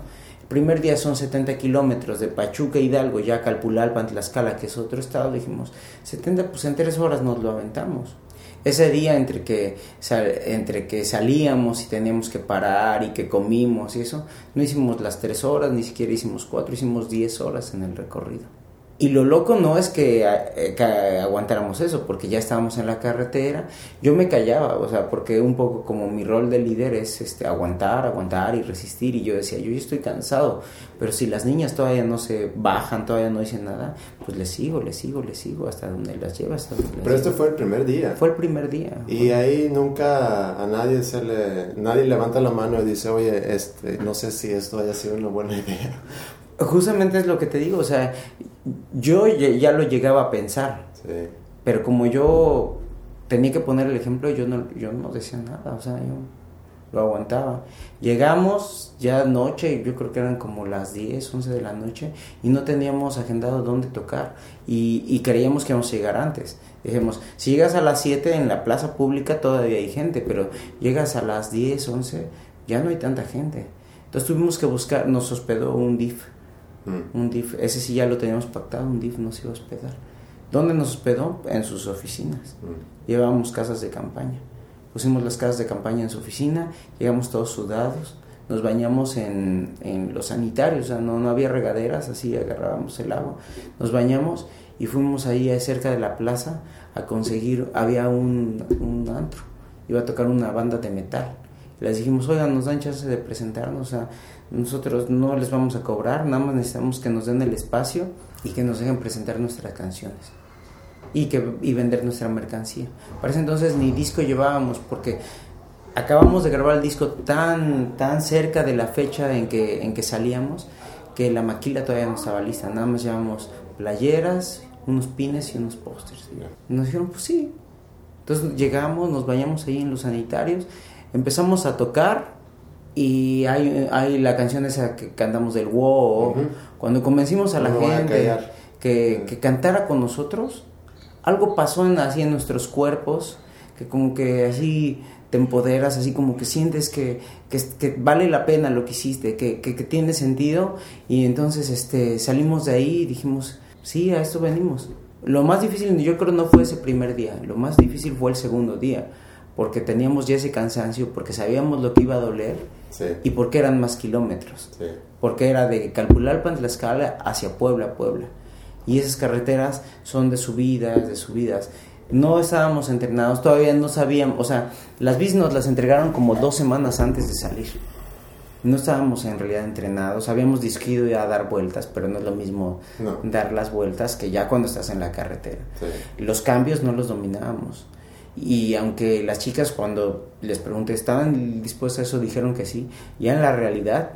primer día son 70 kilómetros de Pachuca, Hidalgo, ya Calpulalpan, Tlaxcala, que es otro estado, dijimos, 70, pues en tres horas nos lo aventamos. Ese día entre que, entre que salíamos y teníamos que parar y que comimos y eso, no hicimos las tres horas, ni siquiera hicimos cuatro, hicimos 10 horas en el recorrido. Y lo loco no es que, eh, que, aguantáramos eso, porque ya estábamos en la carretera. Yo me callaba, o sea, porque un poco como mi rol de líder es este, aguantar, aguantar y resistir. Y yo decía, yo ya estoy cansado, pero si las niñas todavía no se bajan, todavía no dicen nada, pues les sigo, les sigo, les sigo hasta donde las lleva. Hasta donde pero este fue el primer día. Fue el primer día. Y ahí nunca a nadie se le, nadie levanta la mano y dice, oye, este, no sé si esto haya sido una buena idea. Justamente es lo que te digo, o sea, yo ya lo llegaba a pensar, sí. pero como yo tenía que poner el ejemplo, yo no, yo no decía nada, o sea, yo lo aguantaba. Llegamos ya noche, yo creo que eran como las 10, 11 de la noche, y no teníamos agendado dónde tocar, y, y creíamos que íbamos a llegar antes. Dijimos, si llegas a las 7 en la plaza pública todavía hay gente, pero llegas a las 10, 11, ya no hay tanta gente. Entonces tuvimos que buscar, nos hospedó un DIF Mm. Un DIF, ese sí ya lo teníamos pactado, un DIF nos iba a hospedar. ¿Dónde nos hospedó? En sus oficinas. Mm. Llevábamos casas de campaña. Pusimos las casas de campaña en su oficina, llegamos todos sudados, nos bañamos en, en los sanitarios, o sea, no, no había regaderas, así agarrábamos el agua, nos bañamos y fuimos ahí cerca de la plaza a conseguir, había un, un antro, iba a tocar una banda de metal. Les dijimos, oigan, nos dan chance de presentarnos, o sea, nosotros no les vamos a cobrar, nada más necesitamos que nos den el espacio y que nos dejen presentar nuestras canciones y, que, y vender nuestra mercancía. Para ese entonces ni disco llevábamos porque acabamos de grabar el disco tan, tan cerca de la fecha en que, en que salíamos que la maquila todavía no estaba lista. Nada más llevamos playeras, unos pines y unos pósters. Nos dijeron, pues sí. Entonces llegamos, nos bañamos ahí en los sanitarios, empezamos a tocar y hay, hay la canción esa que cantamos del wow, cuando convencimos a la gente que, que, cantara con nosotros, algo pasó en, así en nuestros cuerpos, que como que así te empoderas, así como que sientes que, que, vale la pena lo que hiciste, que, que, tiene sentido, y entonces este, salimos de ahí y dijimos, sí, a esto venimos. Lo más difícil yo creo no fue ese primer día, lo más difícil fue el segundo día, porque teníamos ya ese cansancio, porque sabíamos lo que iba a doler y porque eran más kilómetros. Porque era de Calpulalpan, Tlaxcala hacia Puebla, Puebla. Y esas carreteras son de subidas, de subidas. No estábamos entrenados, todavía no sabíamos, o sea, las bicis nos las entregaron como dos semanas antes de salir. No estábamos en realidad entrenados, habíamos disquido ya a dar vueltas, pero no es lo mismo dar las vueltas que ya cuando estás en la carretera. Los cambios no los dominábamos. Y aunque las chicas cuando les pregunté, ¿estaban dispuestas a eso? Dijeron que sí. Ya en la realidad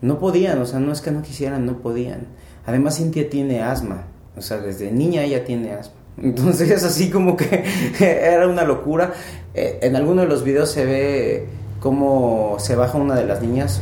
no podían, o sea, no es que no quisieran, no podían. Además Cintia tiene asma, o sea, desde niña ella tiene asma. Entonces es así como que era una locura. Eh, en alguno de los videos se ve cómo se baja una de las niñas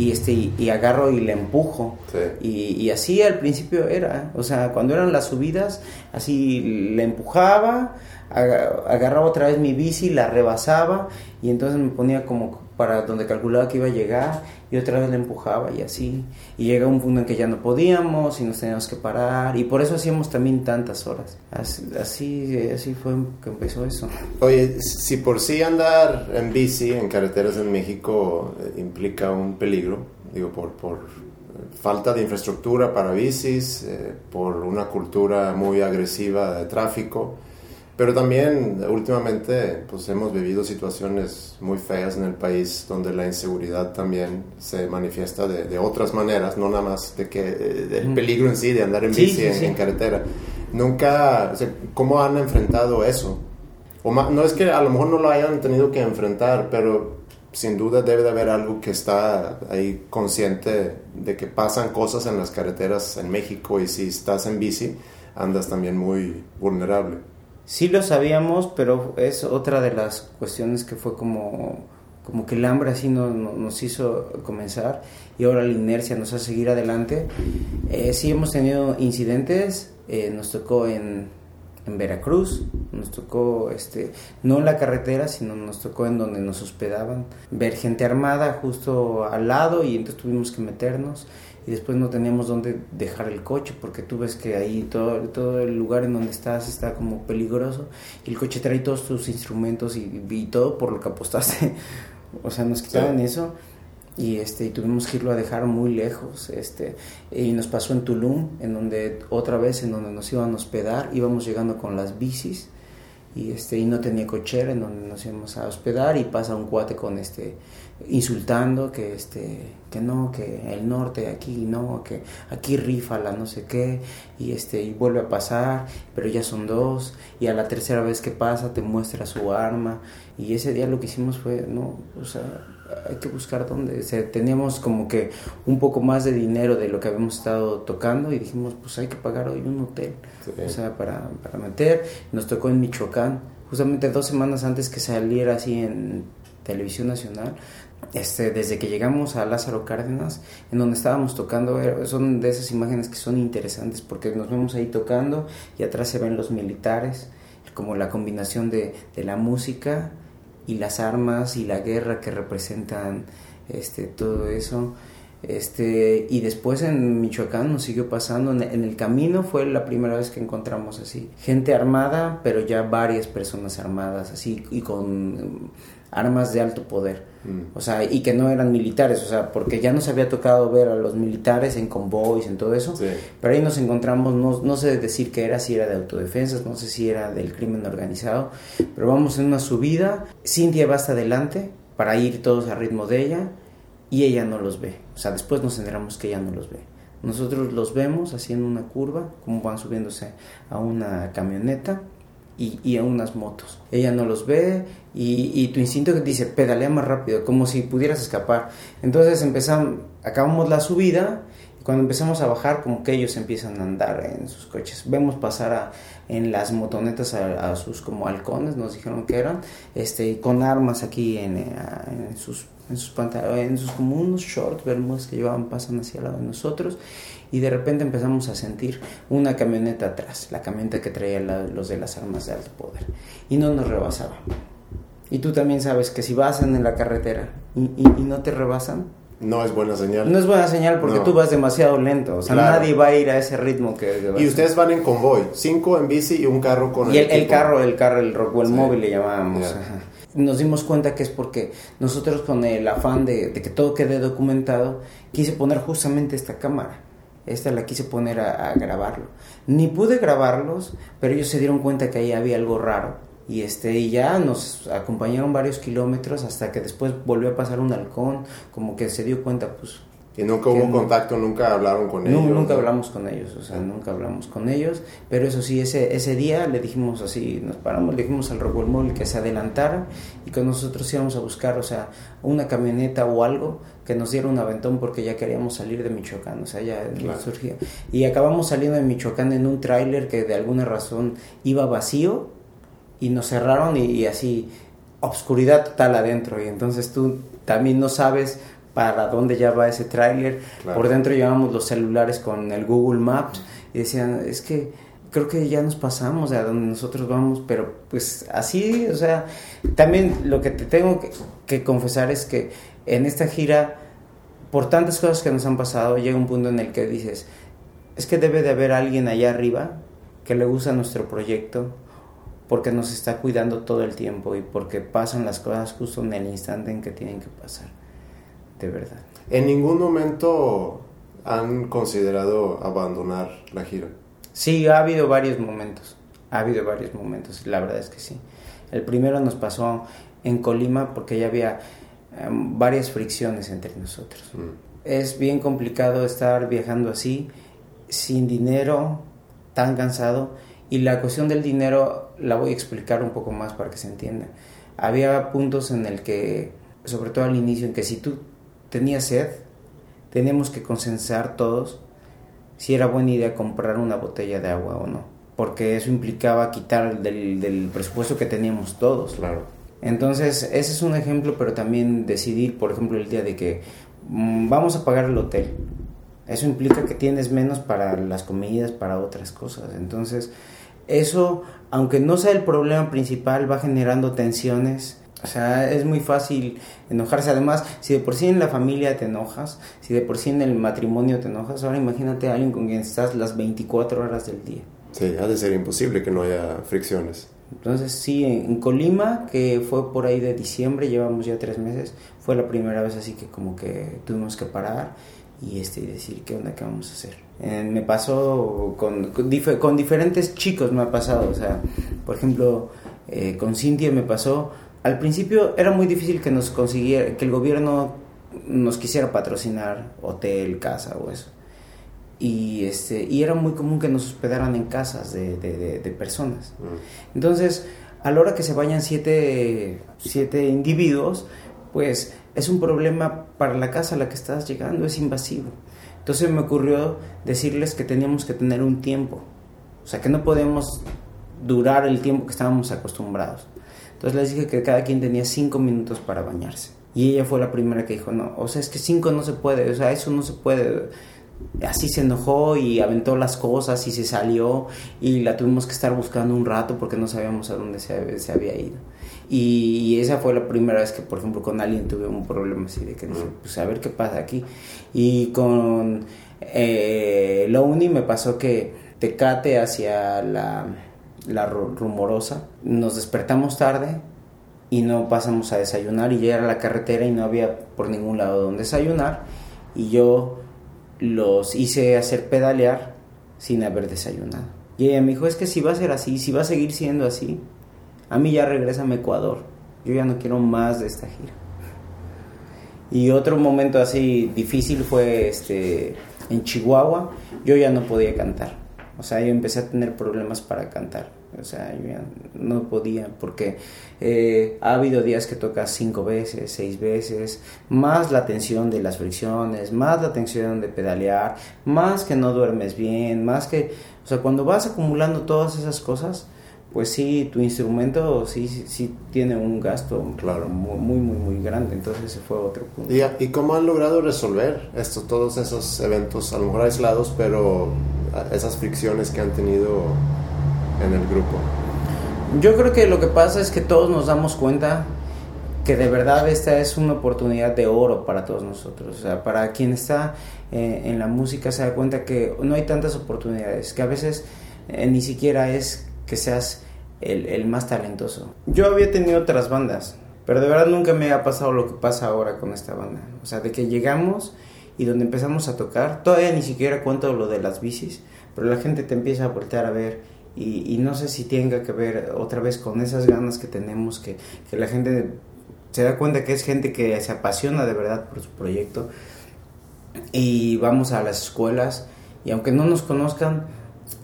y este y, agarro y le empujo. Y, y, así al principio era o sea cuando eran las subidas así le empujaba agarraba otra vez mi bici, la rebasaba y entonces me ponía como para donde calculaba que iba a llegar y otra vez le empujaba y así. Y llega un punto en que ya no podíamos y nos teníamos que parar y por eso hacíamos también tantas horas. Así, así, fue que empezó eso. Oye, si por sí andar en bici en carreteras en México eh, implica un peligro, digo, por, por falta de infraestructura para bicis, eh, por una cultura muy agresiva de tráfico, pero también últimamente pues hemos vivido situaciones muy feas en el país donde la inseguridad también se manifiesta de, de otras maneras, no nada más de que del peligro en sí de andar en bici en, en, carretera. Nunca, o sea, ¿cómo han enfrentado eso? O no es que a lo mejor no lo hayan tenido que enfrentar, pero sin duda debe de haber algo que está ahí consciente de que pasan cosas en las carreteras en México y si estás en bici andas también muy vulnerable. Sí lo sabíamos, pero es otra de las cuestiones que fue como, como que el hambre así no, nos hizo comenzar y ahora la inercia nos hace seguir adelante. Eh, sí hemos tenido incidentes, eh, nos tocó en, en Veracruz, nos tocó, este, no en la carretera, sino nos tocó en donde nos hospedaban, ver gente armada justo al lado y entonces tuvimos que meternos y después no teníamos dónde dejar el coche porque tú ves que ahí todo, todo el lugar en donde estás está como peligroso y el coche trae todos tus instrumentos y, y todo por lo que apostaste. o sea, nos quitaban sí. eso y este y tuvimos que irlo a dejar muy lejos este y nos pasó en Tulum en donde otra vez en donde nos iban a hospedar íbamos llegando con las bicis y este y no tenía cochera en donde nos íbamos a hospedar y pasa un cuate con este insultando que este que no que el norte aquí no que aquí rifa la no sé qué y este y vuelve a pasar pero ya son dos y a la tercera vez que pasa te muestra su arma y ese día lo que hicimos fue no o sea hay que buscar dónde o sea, teníamos como que un poco más de dinero de lo que habíamos estado tocando y dijimos pues hay que pagar hoy un hotel sí. o sea para, para meter nos tocó en Michoacán justamente dos semanas antes que saliera así en televisión nacional este, desde que llegamos a Lázaro Cárdenas, en donde estábamos tocando, son de esas imágenes que son interesantes porque nos vemos ahí tocando y atrás se ven los militares, como la combinación de, de la música y las armas y la guerra que representan este, todo eso. Este, y después en Michoacán nos siguió pasando, en, en, el camino fue la primera vez que encontramos así, gente armada, pero ya varias personas armadas, así, y con armas de alto poder, mm. o sea, y que no eran militares, o sea, porque ya nos había tocado ver a los militares en convoys, en todo eso, sí. pero ahí nos encontramos, no, no sé decir qué era, si era de autodefensas, no sé si era del crimen organizado, pero vamos en una subida, Cintia va hasta adelante para ir todos a ritmo de ella, y ella no los ve, o sea, después nos enteramos que ella no los ve. Nosotros los vemos haciendo una curva, como van subiéndose a una camioneta, y, y, a unas motos. Ella no los ve y, y, tu instinto dice pedalea más rápido, como si pudieras escapar. Entonces empezamos, acabamos la subida y cuando empezamos a bajar como que ellos empiezan a andar en sus coches. Vemos pasar a, en las motonetas a, a, sus como halcones, nos dijeron que eran, este, con armas aquí en, en sus en sus pantalones, en sus como unos shorts, bermudas que llevaban pasan hacia el lado de nosotros y de repente empezamos a sentir una camioneta atrás, la camioneta que traía la, los de las armas de alto poder y no nos rebasaba. Y tú también sabes que si vas en la carretera y, y, y no te rebasan, no es buena señal. No es buena señal porque no. tú vas demasiado lento. O sea, claro. nadie va a ir a ese ritmo que. que y ustedes van en convoy, cinco en bici y un carro con y el, el, el carro, el carro, el Rockwell sí. móvil le llamábamos. Yeah. Nos dimos cuenta que es porque nosotros con el afán de, que todo quede documentado, quise poner justamente esta cámara. Esta la quise poner a, a grabarlo. Ni pude grabarlos, pero ellos se dieron cuenta que ahí había algo raro y este y ya nos acompañaron varios kilómetros hasta que después volvió a pasar un halcón como que se dio cuenta pues y nunca hubo contacto nunca hablaron con no, ellos nunca ¿no? hablamos con ellos o sea nunca hablamos con ellos pero eso sí ese ese día le dijimos así nos paramos le dijimos al Rockwell que se adelantara y que nosotros íbamos a buscar o sea una camioneta o algo que nos diera un aventón porque ya queríamos salir de Michoacán, o sea, ya claro. surgía. Y acabamos saliendo de Michoacán en un tráiler que de alguna razón iba vacío y nos cerraron y, y, así obscuridad total adentro y entonces tú también no sabes para dónde ya va ese tráiler claro. por dentro llevamos los celulares con el Google Maps y decían es que creo que ya nos pasamos a donde nosotros vamos, pero pues así, o sea, también lo que te tengo que, que, confesar es que en esta gira, por tantas cosas que nos han pasado, llega un punto en el que dices, es que debe de haber alguien allá arriba que le gusta nuestro proyecto, porque nos está cuidando todo el tiempo y porque pasan las cosas justo en el instante en que tienen que pasar, de verdad. ¿En ningún momento han considerado abandonar la gira? Sí, ha habido varios momentos. Ha habido varios momentos, la verdad es que sí. El primero nos pasó en Colima porque ya había um, varias fricciones entre nosotros. Mm. Es bien complicado estar viajando así, sin dinero, tan cansado. Y la cuestión del dinero la voy a explicar un poco más para que se entienda. Había puntos en el que, sobre todo al inicio, en que si tú tenías sed, teníamos que consensar todos si era buena idea comprar una botella de agua o no, porque eso implicaba quitar del, del presupuesto que teníamos todos. Claro. Entonces, ese es un ejemplo, pero también decidir, por ejemplo, el día de que mm, vamos a pagar el hotel. Eso implica que tienes menos para las comidas, para otras cosas. Entonces, eso, aunque no sea el problema principal, va generando tensiones o sea, es muy fácil enojarse. Además, si de por sí en la familia te enojas, si de por sí en el matrimonio te enojas, ahora imagínate a alguien con quien estás las 24 horas del día. Sí, ha de ser imposible que no haya fricciones. Entonces, sí, en Colima, que fue por ahí de diciembre, llevamos ya tres meses, fue la primera vez así que como que tuvimos que parar y este decir qué onda, qué vamos a hacer. Eh, me pasó con, con, diferentes chicos, me ha pasado, o sea, por ejemplo, eh, con Cintia me pasó al principio era muy difícil que nos consiguiera, que el gobierno nos quisiera patrocinar hotel, casa o eso. Y, este, y era muy común que nos hospedaran en casas de, de, personas. Mm. Entonces, a la hora que se vayan siete, siete individuos, pues es un problema para la casa a la que estás llegando, es invasivo. Entonces me ocurrió decirles que teníamos que tener un tiempo, o sea, que no podemos durar el tiempo que estábamos acostumbrados. Entonces les dije que cada quien tenía cinco minutos para bañarse. Y ella fue la primera que dijo, no, o sea, es que cinco no se puede, o sea, eso no se puede. Así se enojó y aventó las cosas y se salió y la tuvimos que estar buscando un rato porque no sabíamos a dónde se, se había ido. Y, esa fue la primera vez que, por ejemplo, con alguien tuve un problema así de que dije, pues a ver qué pasa aquí. Y con eh, me pasó que Tecate hacia la la rumorosa. Nos despertamos tarde y no pasamos a desayunar y ya era la carretera y no había por ningún lado donde desayunar y yo los hice hacer pedalear sin haber desayunado. Y ella me dijo, es que si va a ser así, si va a seguir siendo así, a mí ya regresa a Ecuador. Yo ya no quiero más de esta gira. Y otro momento así difícil fue este en Chihuahua, yo ya no podía cantar. O sea, yo empecé a tener problemas para cantar. O sea, yo ya no podía porque eh, ha habido días que tocas cinco veces, seis veces, más la tensión de las fricciones, más la tensión de pedalear, más que no duermes bien, más que... O sea, cuando vas acumulando todas esas cosas, pues sí, tu instrumento sí, sí, tiene un gasto claro. muy, muy, muy, muy grande. Entonces ese fue otro punto. ¿Y, ¿Y cómo han logrado resolver esto, todos esos eventos, a lo mejor aislados, pero esas fricciones que han tenido en el grupo? Yo creo que lo que pasa es que todos nos damos cuenta que de verdad esta es una oportunidad de oro para todos nosotros. O sea, para quien está eh, en la música se da cuenta que no hay tantas oportunidades, que a veces eh, ni siquiera es que seas el, el, más talentoso. Yo había tenido otras bandas, pero de verdad nunca me ha pasado lo que pasa ahora con esta banda. O sea, de que llegamos y donde empezamos a tocar, todavía ni siquiera cuento lo de las bicis, pero la gente te empieza a voltear a ver y, no sé si tenga que ver otra vez con esas ganas que tenemos, que, que la gente se da cuenta que es gente que se apasiona de verdad por su proyecto y vamos a las escuelas y aunque no nos conozcan,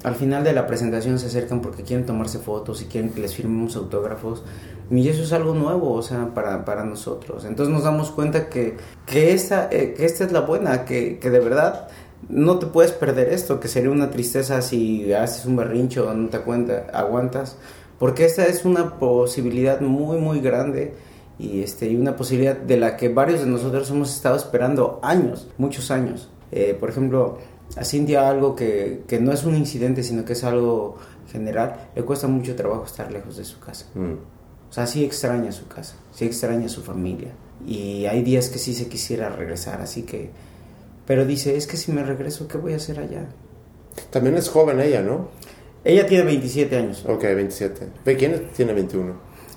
al final de la presentación se acercan porque quieren tomarse fotos y quieren que les firmemos autógrafos. Y eso es algo nuevo, o sea, para, para nosotros. Entonces nos damos cuenta que, que, esta, eh, que esta es la buena, que, que de verdad no te puedes perder esto, que sería una tristeza si haces un berrincho no te cuenta, aguantas, porque esta es una posibilidad muy muy grande y este una posibilidad de la que varios de nosotros hemos estado esperando años, muchos años. Eh, por ejemplo, a Cintia algo que, que no es un incidente, sino que es algo general, le cuesta mucho trabajo estar lejos de su casa. Mm. O sea, sí extraña su casa, sí extraña su familia. Y hay días que sí se quisiera regresar, así que... Pero dice, es que si me regreso, ¿qué voy a hacer allá? También es joven ella, ¿no? Ella tiene 27 años. Ok, 27. ¿Ve quién tiene 21?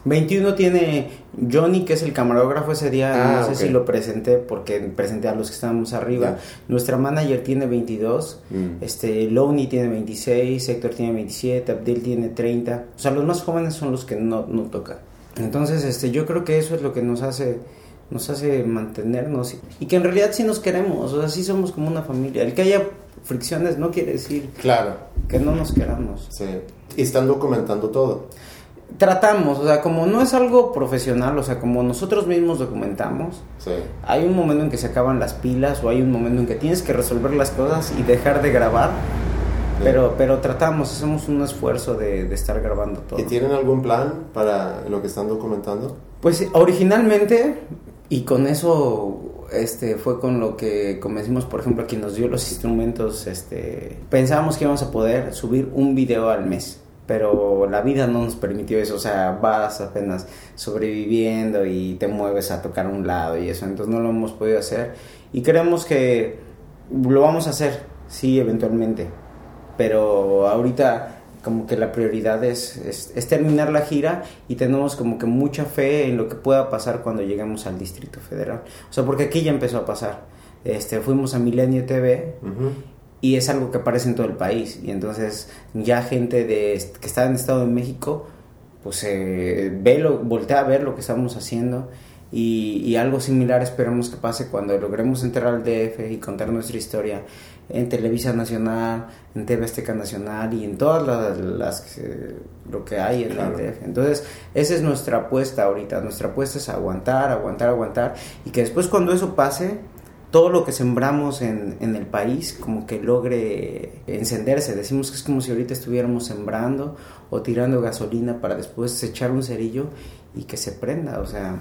21 tiene Johnny, que es el camarógrafo ese día, Ah, no sé ok. si lo presenté porque presenté a los que estábamos arriba. Ya. Nuestra manager tiene 22, Mm. este Loney tiene 26, Héctor tiene 27, Abdel tiene 30. O sea, los más jóvenes son los que no, no tocan. Entonces, este yo creo que eso es lo que nos hace nos hace mantenernos y, y que en realidad sí nos queremos, o sea, sí somos como una familia. El que haya fricciones no quiere decir Claro, que no nos queramos. sí. Y están documentando todo. Tratamos, o sea, como no es algo profesional, o sea, como nosotros mismos documentamos, Sí. hay un momento en que se acaban las pilas o hay un momento en que tienes que resolver las cosas y dejar de grabar, pero, pero tratamos, hacemos un esfuerzo de, de estar grabando todo. ¿Y tienen algún plan para lo que están documentando? Pues originalmente, y con eso este, fue con lo que convencimos, por ejemplo, a quien nos dio los instrumentos, este, pensábamos que íbamos a poder subir un video al mes. Pero la vida no nos permitió eso, o sea, vas apenas sobreviviendo y te mueves a tocar un lado y eso, entonces no lo hemos podido hacer. Y creemos que lo vamos a hacer, sí, eventualmente. Pero ahorita como que la prioridad es, es, es terminar la gira y tenemos como que mucha fe en lo que pueda pasar cuando lleguemos al Distrito Federal. O sea, porque aquí ya empezó a pasar. Este, fuimos a Milenio TV Ujú. Y es algo que aparece en todo el país. Y entonces ya gente de, que está en Estado de México, pues eh, ve lo, voltea a ver lo que estamos haciendo. Y, y algo similar esperamos que pase cuando logremos entrar al DF y contar nuestra historia en Televisa Nacional, en TV Azteca Nacional y en todas las, lo que hay en Claro. el DF. Entonces, esa es nuestra apuesta ahorita. Nuestra apuesta es aguantar, aguantar, aguantar. Y que después cuando eso pase, todo lo que sembramos en, en el país como que logre encenderse. Decimos que es como si ahorita estuviéramos sembrando o tirando gasolina para después echar un cerillo y que se prenda. O sea,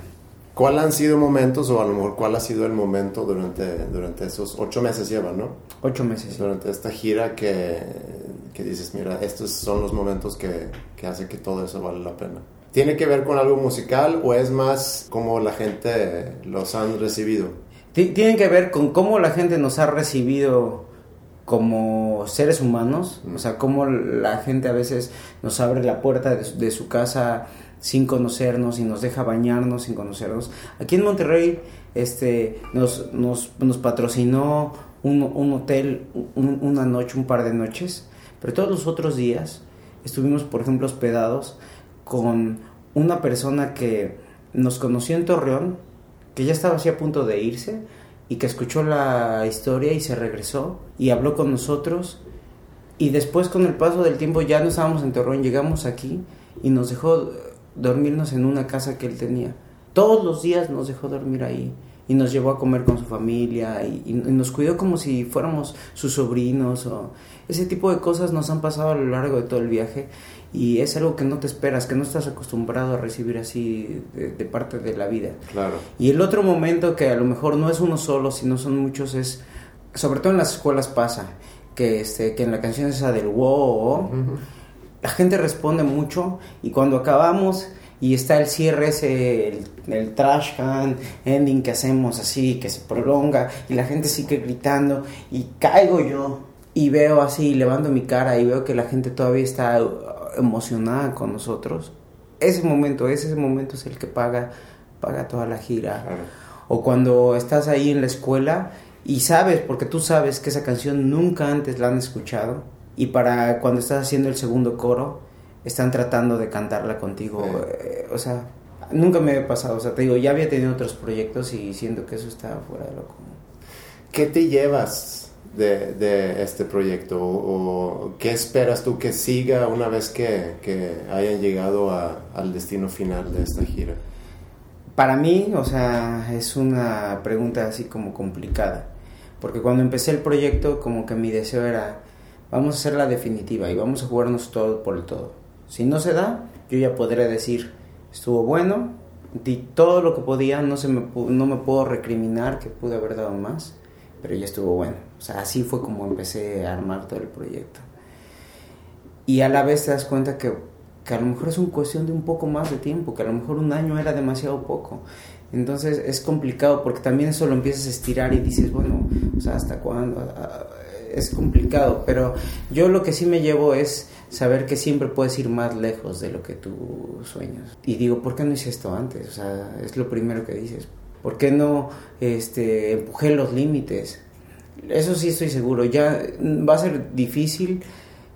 ¿Cuál han sido momentos, o a lo mejor cuál ha sido el momento durante, durante esos ocho meses llevan, ¿no? ocho meses. Durante esta gira que, que dices, mira, estos son los momentos que, que hace que todo eso vale la pena. ¿Tiene que ver con algo musical o es más como la gente los han recibido? Ti- Tienen que ver con cómo la gente nos ha recibido como seres humanos, o sea, cómo la gente a veces nos abre la puerta de, su- de su casa sin conocernos y nos deja bañarnos sin conocernos. Aquí en Monterrey este, nos, nos, nos patrocinó un, un hotel un- una noche, un par de noches, pero todos los otros días estuvimos, por ejemplo, hospedados con una persona que nos conoció en Torreón, que ya estaba así a punto de irse y que escuchó la historia y se regresó y habló con nosotros y después con el paso del tiempo ya no estábamos en Torreón, llegamos aquí y nos dejó dormirnos en una casa que él tenía. Todos los días nos dejó dormir ahí y nos llevó a comer con su familia y, y nos cuidó como si fuéramos sus sobrinos o ese tipo de cosas nos han pasado a lo largo de todo el viaje y es algo que no te esperas, que no estás acostumbrado a recibir así de- de parte de la vida. Claro. Y el otro momento que a lo mejor no es uno solo, sino son muchos, es, sobre todo en las escuelas pasa, que, este, que en la canción esa del wow, Ujú. la gente responde mucho y cuando acabamos y está el cierre ese, el, el trash can ending que hacemos así, que se prolonga y la gente sigue gritando y caigo yo y veo así, levanto mi cara y veo que la gente todavía está emocionada con nosotros. Ese momento, ese momento es el que paga, paga toda la gira. Claro. O cuando estás ahí en la escuela y sabes, porque tú sabes que esa canción nunca antes la han escuchado. Y para cuando estás haciendo el segundo coro, están tratando de cantarla contigo. Sí. eh, o sea, nunca me había pasado. O sea, te digo, ya había tenido otros proyectos y siento que eso estaba fuera de lo común. ¿Qué te llevas de, de este proyecto? ¿O, o qué esperas tú que siga una vez que, que hayan llegado a- al destino final de esta gira? Para mí, o sea, es una pregunta así como complicada. Porque cuando empecé el proyecto, como que mi deseo era, vamos a hacer la definitiva y vamos a jugarnos todo por el todo. Si no se da, yo ya podré decir, estuvo bueno, di todo lo que podía, no, se me, no me puedo recriminar que pude haber dado más, pero ya estuvo bueno. O sea, así fue como empecé a armar todo el proyecto. Y a la vez te das cuenta que, que a lo mejor es una cuestión de un poco más de tiempo, que a lo mejor un año era demasiado poco. Entonces es complicado porque también eso lo empiezas a estirar y dices, bueno, o sea, ¿hasta cuándo? Es complicado, pero yo lo que sí me llevo es saber que siempre puedes ir más lejos de lo que tú sueñas. Y digo, ¿por qué no hice esto antes? O sea, es lo primero que dices. ¿Por qué no este, empujé los límites? Eso sí estoy seguro. Ya va a ser difícil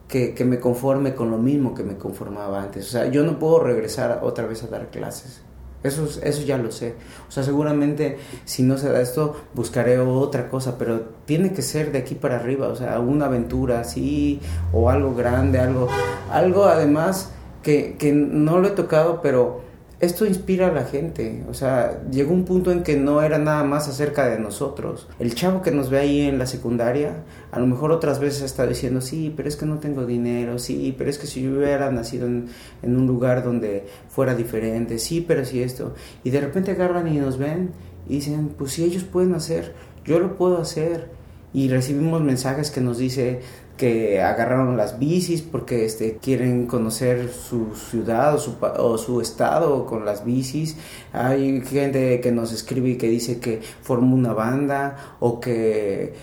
que, que me conforme con lo mismo que me conformaba antes. O sea, yo no puedo regresar otra vez a dar clases eso, eso ya lo sé. O sea, seguramente si no se da esto, buscaré otra cosa, pero tiene que ser de aquí para arriba, o sea, una aventura así, o algo grande, algo, algo además que, que no lo he tocado, pero esto inspira a la gente. O sea, llegó un punto en que no era nada más acerca de nosotros. El chavo que nos ve ahí en la secundaria, a lo mejor otras veces estado diciendo, sí, pero es que no tengo dinero, sí, pero es que si yo hubiera nacido en, en un lugar donde fuera diferente, sí, pero si esto. Y de repente agarran y nos ven y dicen, pues si ellos pueden hacer, yo lo puedo hacer. Y recibimos mensajes que nos dice, que agarraron las bicis porque este, quieren conocer su ciudad o su, estado con las bicis. Hay gente que nos escribe y que dice que formó una banda o que,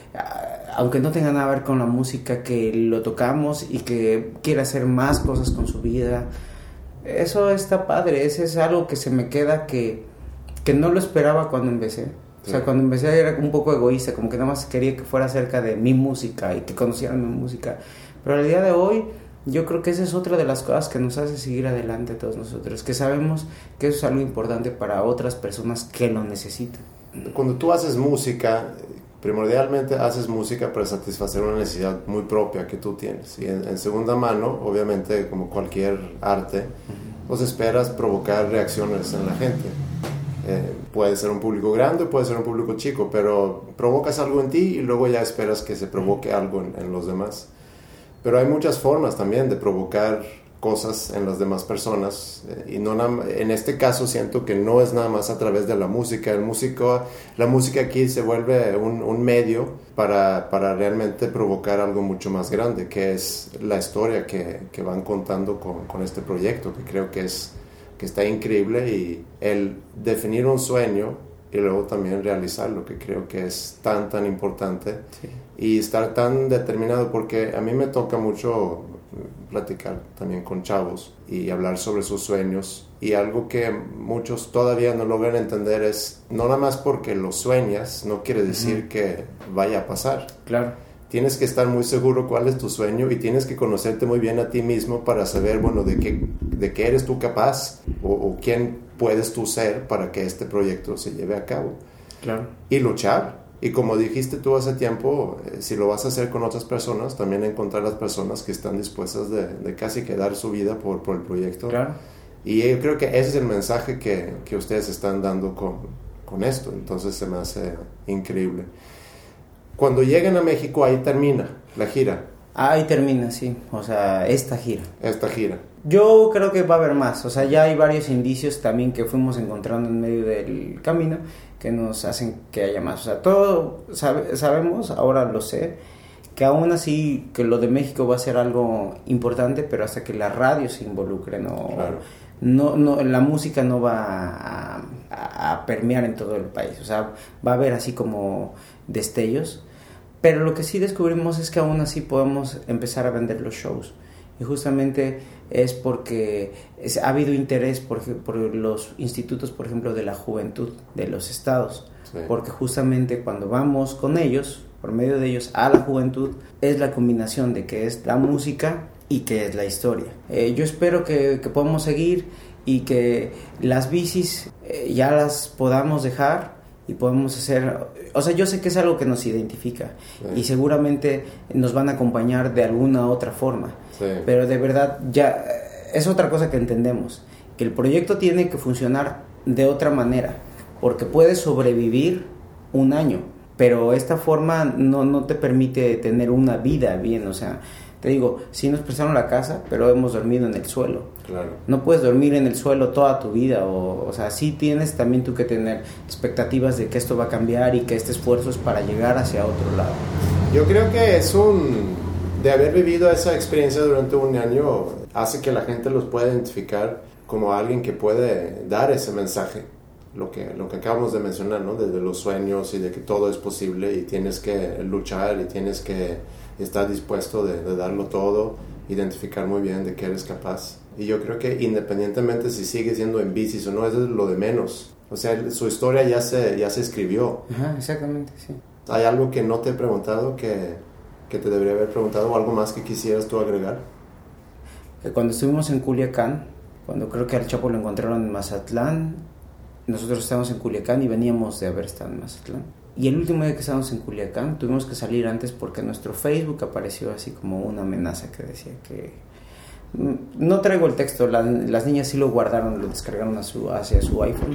aunque no tenga nada que ver con la música, que lo tocamos y que quiere hacer más cosas con su vida. Eso está padre, eso es algo que se me queda que, que no lo esperaba cuando empecé. O sea, cuando empecé era un poco egoísta, como que nada más quería que fuera acerca de mi música y que conocieran mi música. Pero al día de hoy, yo creo que esa es otra de las cosas que nos hace seguir adelante a todos nosotros, que sabemos que eso es algo importante para otras personas que lo necesitan. Cuando tú haces música, primordialmente haces música para satisfacer una necesidad muy propia que tú tienes. Y en, segunda mano, obviamente, como cualquier arte, pues esperas provocar reacciones en la gente. Eh, puede ser un público grande, puede ser un público chico, pero provocas algo en ti y luego ya esperas que se provoque algo en, los demás. Pero hay muchas formas también de provocar cosas en las demás personas eh, y no en este caso siento que no es nada más a través de la música el músico la música aquí se vuelve un, medio para, para, realmente provocar algo mucho más grande que es la historia que, que van contando con, con, este proyecto que creo que es que está increíble y el definir un sueño y luego también realizarlo, que creo que es tan, tan importante y estar tan determinado, porque a mí me toca mucho platicar también con chavos y hablar sobre sus sueños y algo que muchos todavía no logran entender es no nada más porque lo sueñas no quiere decir que vaya a pasar. Claro tienes que estar muy seguro cuál es tu sueño y tienes que conocerte muy bien a ti mismo para saber, bueno, de qué, de qué eres tú capaz o, quién puedes tú ser para que este proyecto se lleve a cabo. Claro. Y luchar. Y como dijiste tú hace tiempo, eh, si lo vas a hacer con otras personas, también encontrar las personas que están dispuestas de, de casi que dar su vida por, por el proyecto. Claro. Y yo creo que ese es el mensaje que, que ustedes están dando con, con esto. Entonces se me hace increíble. Cuando lleguen a México, ahí termina la gira. Ahí termina, sí. O sea, esta gira. Esta gira. Yo creo que va a haber más. O sea, ya hay varios indicios también que fuimos encontrando en medio del camino que nos hacen que haya más. O sea, todo sabemos, ahora lo sé, que aún así que lo de México va a ser algo importante, pero hasta que la radio se involucre, no, no, no la música no va a, a permear en todo el país. O sea, va a haber así como destellos pero lo que sí descubrimos es que aún así podemos empezar a vender los shows. Y justamente es porque ha habido interés por, por, los institutos, por ejemplo, de la juventud de los estados. Porque justamente cuando vamos con ellos, por medio de ellos, a la juventud, es la combinación de que es la música y que es la historia. Eh, yo espero que, que, podamos seguir y que las bicis eh, ya las podamos dejar y podemos hacer, o sea, yo sé que es algo que nos identifica y seguramente nos van a acompañar de alguna otra forma, pero de verdad ya es otra cosa que entendemos, que el proyecto tiene que funcionar de otra manera, porque puede sobrevivir un año, pero esta forma no, no te permite tener una vida bien, o sea, te digo, sí nos prestaron la casa, pero hemos dormido en el suelo. Claro. No puedes dormir en el suelo toda tu vida, o, o sea, sí tienes también tú que tener expectativas de que esto va a cambiar y que este esfuerzo es para llegar hacia otro lado. Yo creo que es un... De haber vivido esa experiencia durante un año, hace que la gente los pueda identificar como alguien que puede dar ese mensaje. Lo que, lo que acabamos de mencionar, ¿no? Desde los sueños y de que todo es posible y tienes que luchar y tienes que estar dispuesto de, de darlo todo, identificar muy bien de qué eres capaz. Y yo creo que independientemente si sigue siendo en bicis o no, eso es lo de menos. O sea, su historia ya se, ya se escribió. Ajá, exactamente, sí. ¿Hay algo que no te he preguntado que, que te debería haber preguntado o algo más que quisieras tú agregar? Cuando estuvimos en Culiacán, cuando creo que al Chapo lo encontraron en Mazatlán, nosotros estábamos en Culiacán y veníamos de haber estado en Mazatlán. Y el último día que estábamos en Culiacán tuvimos que salir antes porque nuestro Facebook apareció así como una amenaza que decía que... mm, No traigo el texto, la- las niñas sí lo guardaron, lo descargaron a su, hacia su iPhone,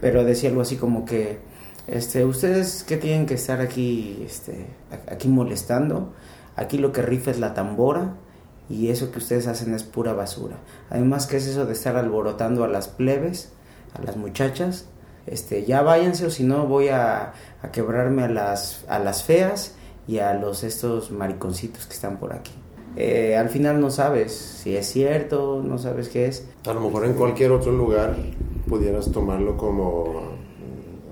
pero decía algo así como que este, ustedes que tienen que estar aquí, este, aquí molestando, aquí lo que rifa es la tambora y eso que ustedes hacen es pura basura. Además, ¿qué es eso de estar alborotando a las plebes, a las muchachas? Este, ya váyanse o si no voy a, a quebrarme a las, a las feas y a los estos mariconcitos que están por aquí. Eh, al final no sabes si es cierto, no sabes qué es. A lo mejor en cualquier otro lugar pudieras tomarlo como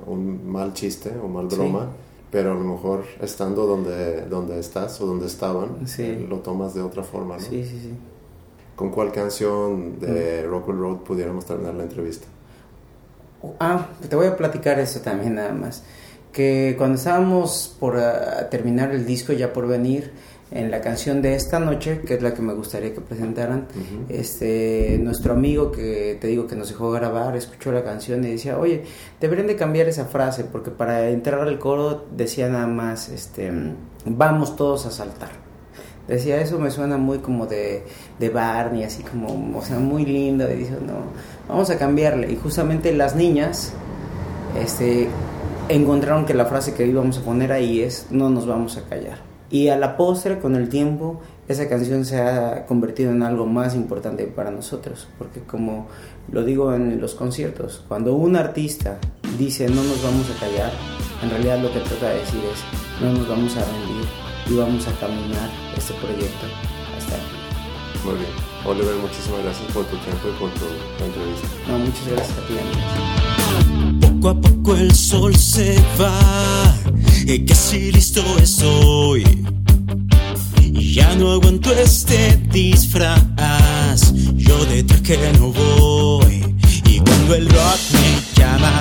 un mal chiste o mal Sí. broma, pero a lo mejor estando donde, donde estás o donde estaban, Sí. eh, lo tomas de otra forma, ¿no? Sí, sí, sí. ¿Con cuál canción Mm. de Rockwell Road pudiéramos terminar la entrevista? Ah, te voy a platicar eso también nada más. Que cuando estábamos por ah, terminar el disco ya por venir, en la canción de esta noche, que es la que me gustaría que presentaran, este nuestro amigo que te digo que nos dejó grabar, escuchó la canción y decía, oye, deberían de cambiar esa frase, porque para entrar al coro decía nada más, este, vamos todos a saltar. Decía, eso me suena muy como de, de Barney, así como, o sea, muy lindo. Y dice, no, vamos a cambiarle. Y justamente las niñas este, encontraron que la frase que íbamos a poner ahí es, no nos vamos a callar. Y a la postre, con el tiempo, esa canción se ha convertido en algo más importante para nosotros. Porque como lo digo en los conciertos, cuando un artista dice no nos vamos a callar, en realidad lo que trata de decir es no nos vamos a rendir y vamos a caminar este proyecto hasta aquí. Muy bien. Oliver, muchísimas gracias por tu tiempo y por tu entrevista. No, muchas gracias a ti, amigos. Poco a poco el sol se va y casi listo estoy. Ya no aguanto este disfraz, yo de traje no voy. Y cuando el rock me llama,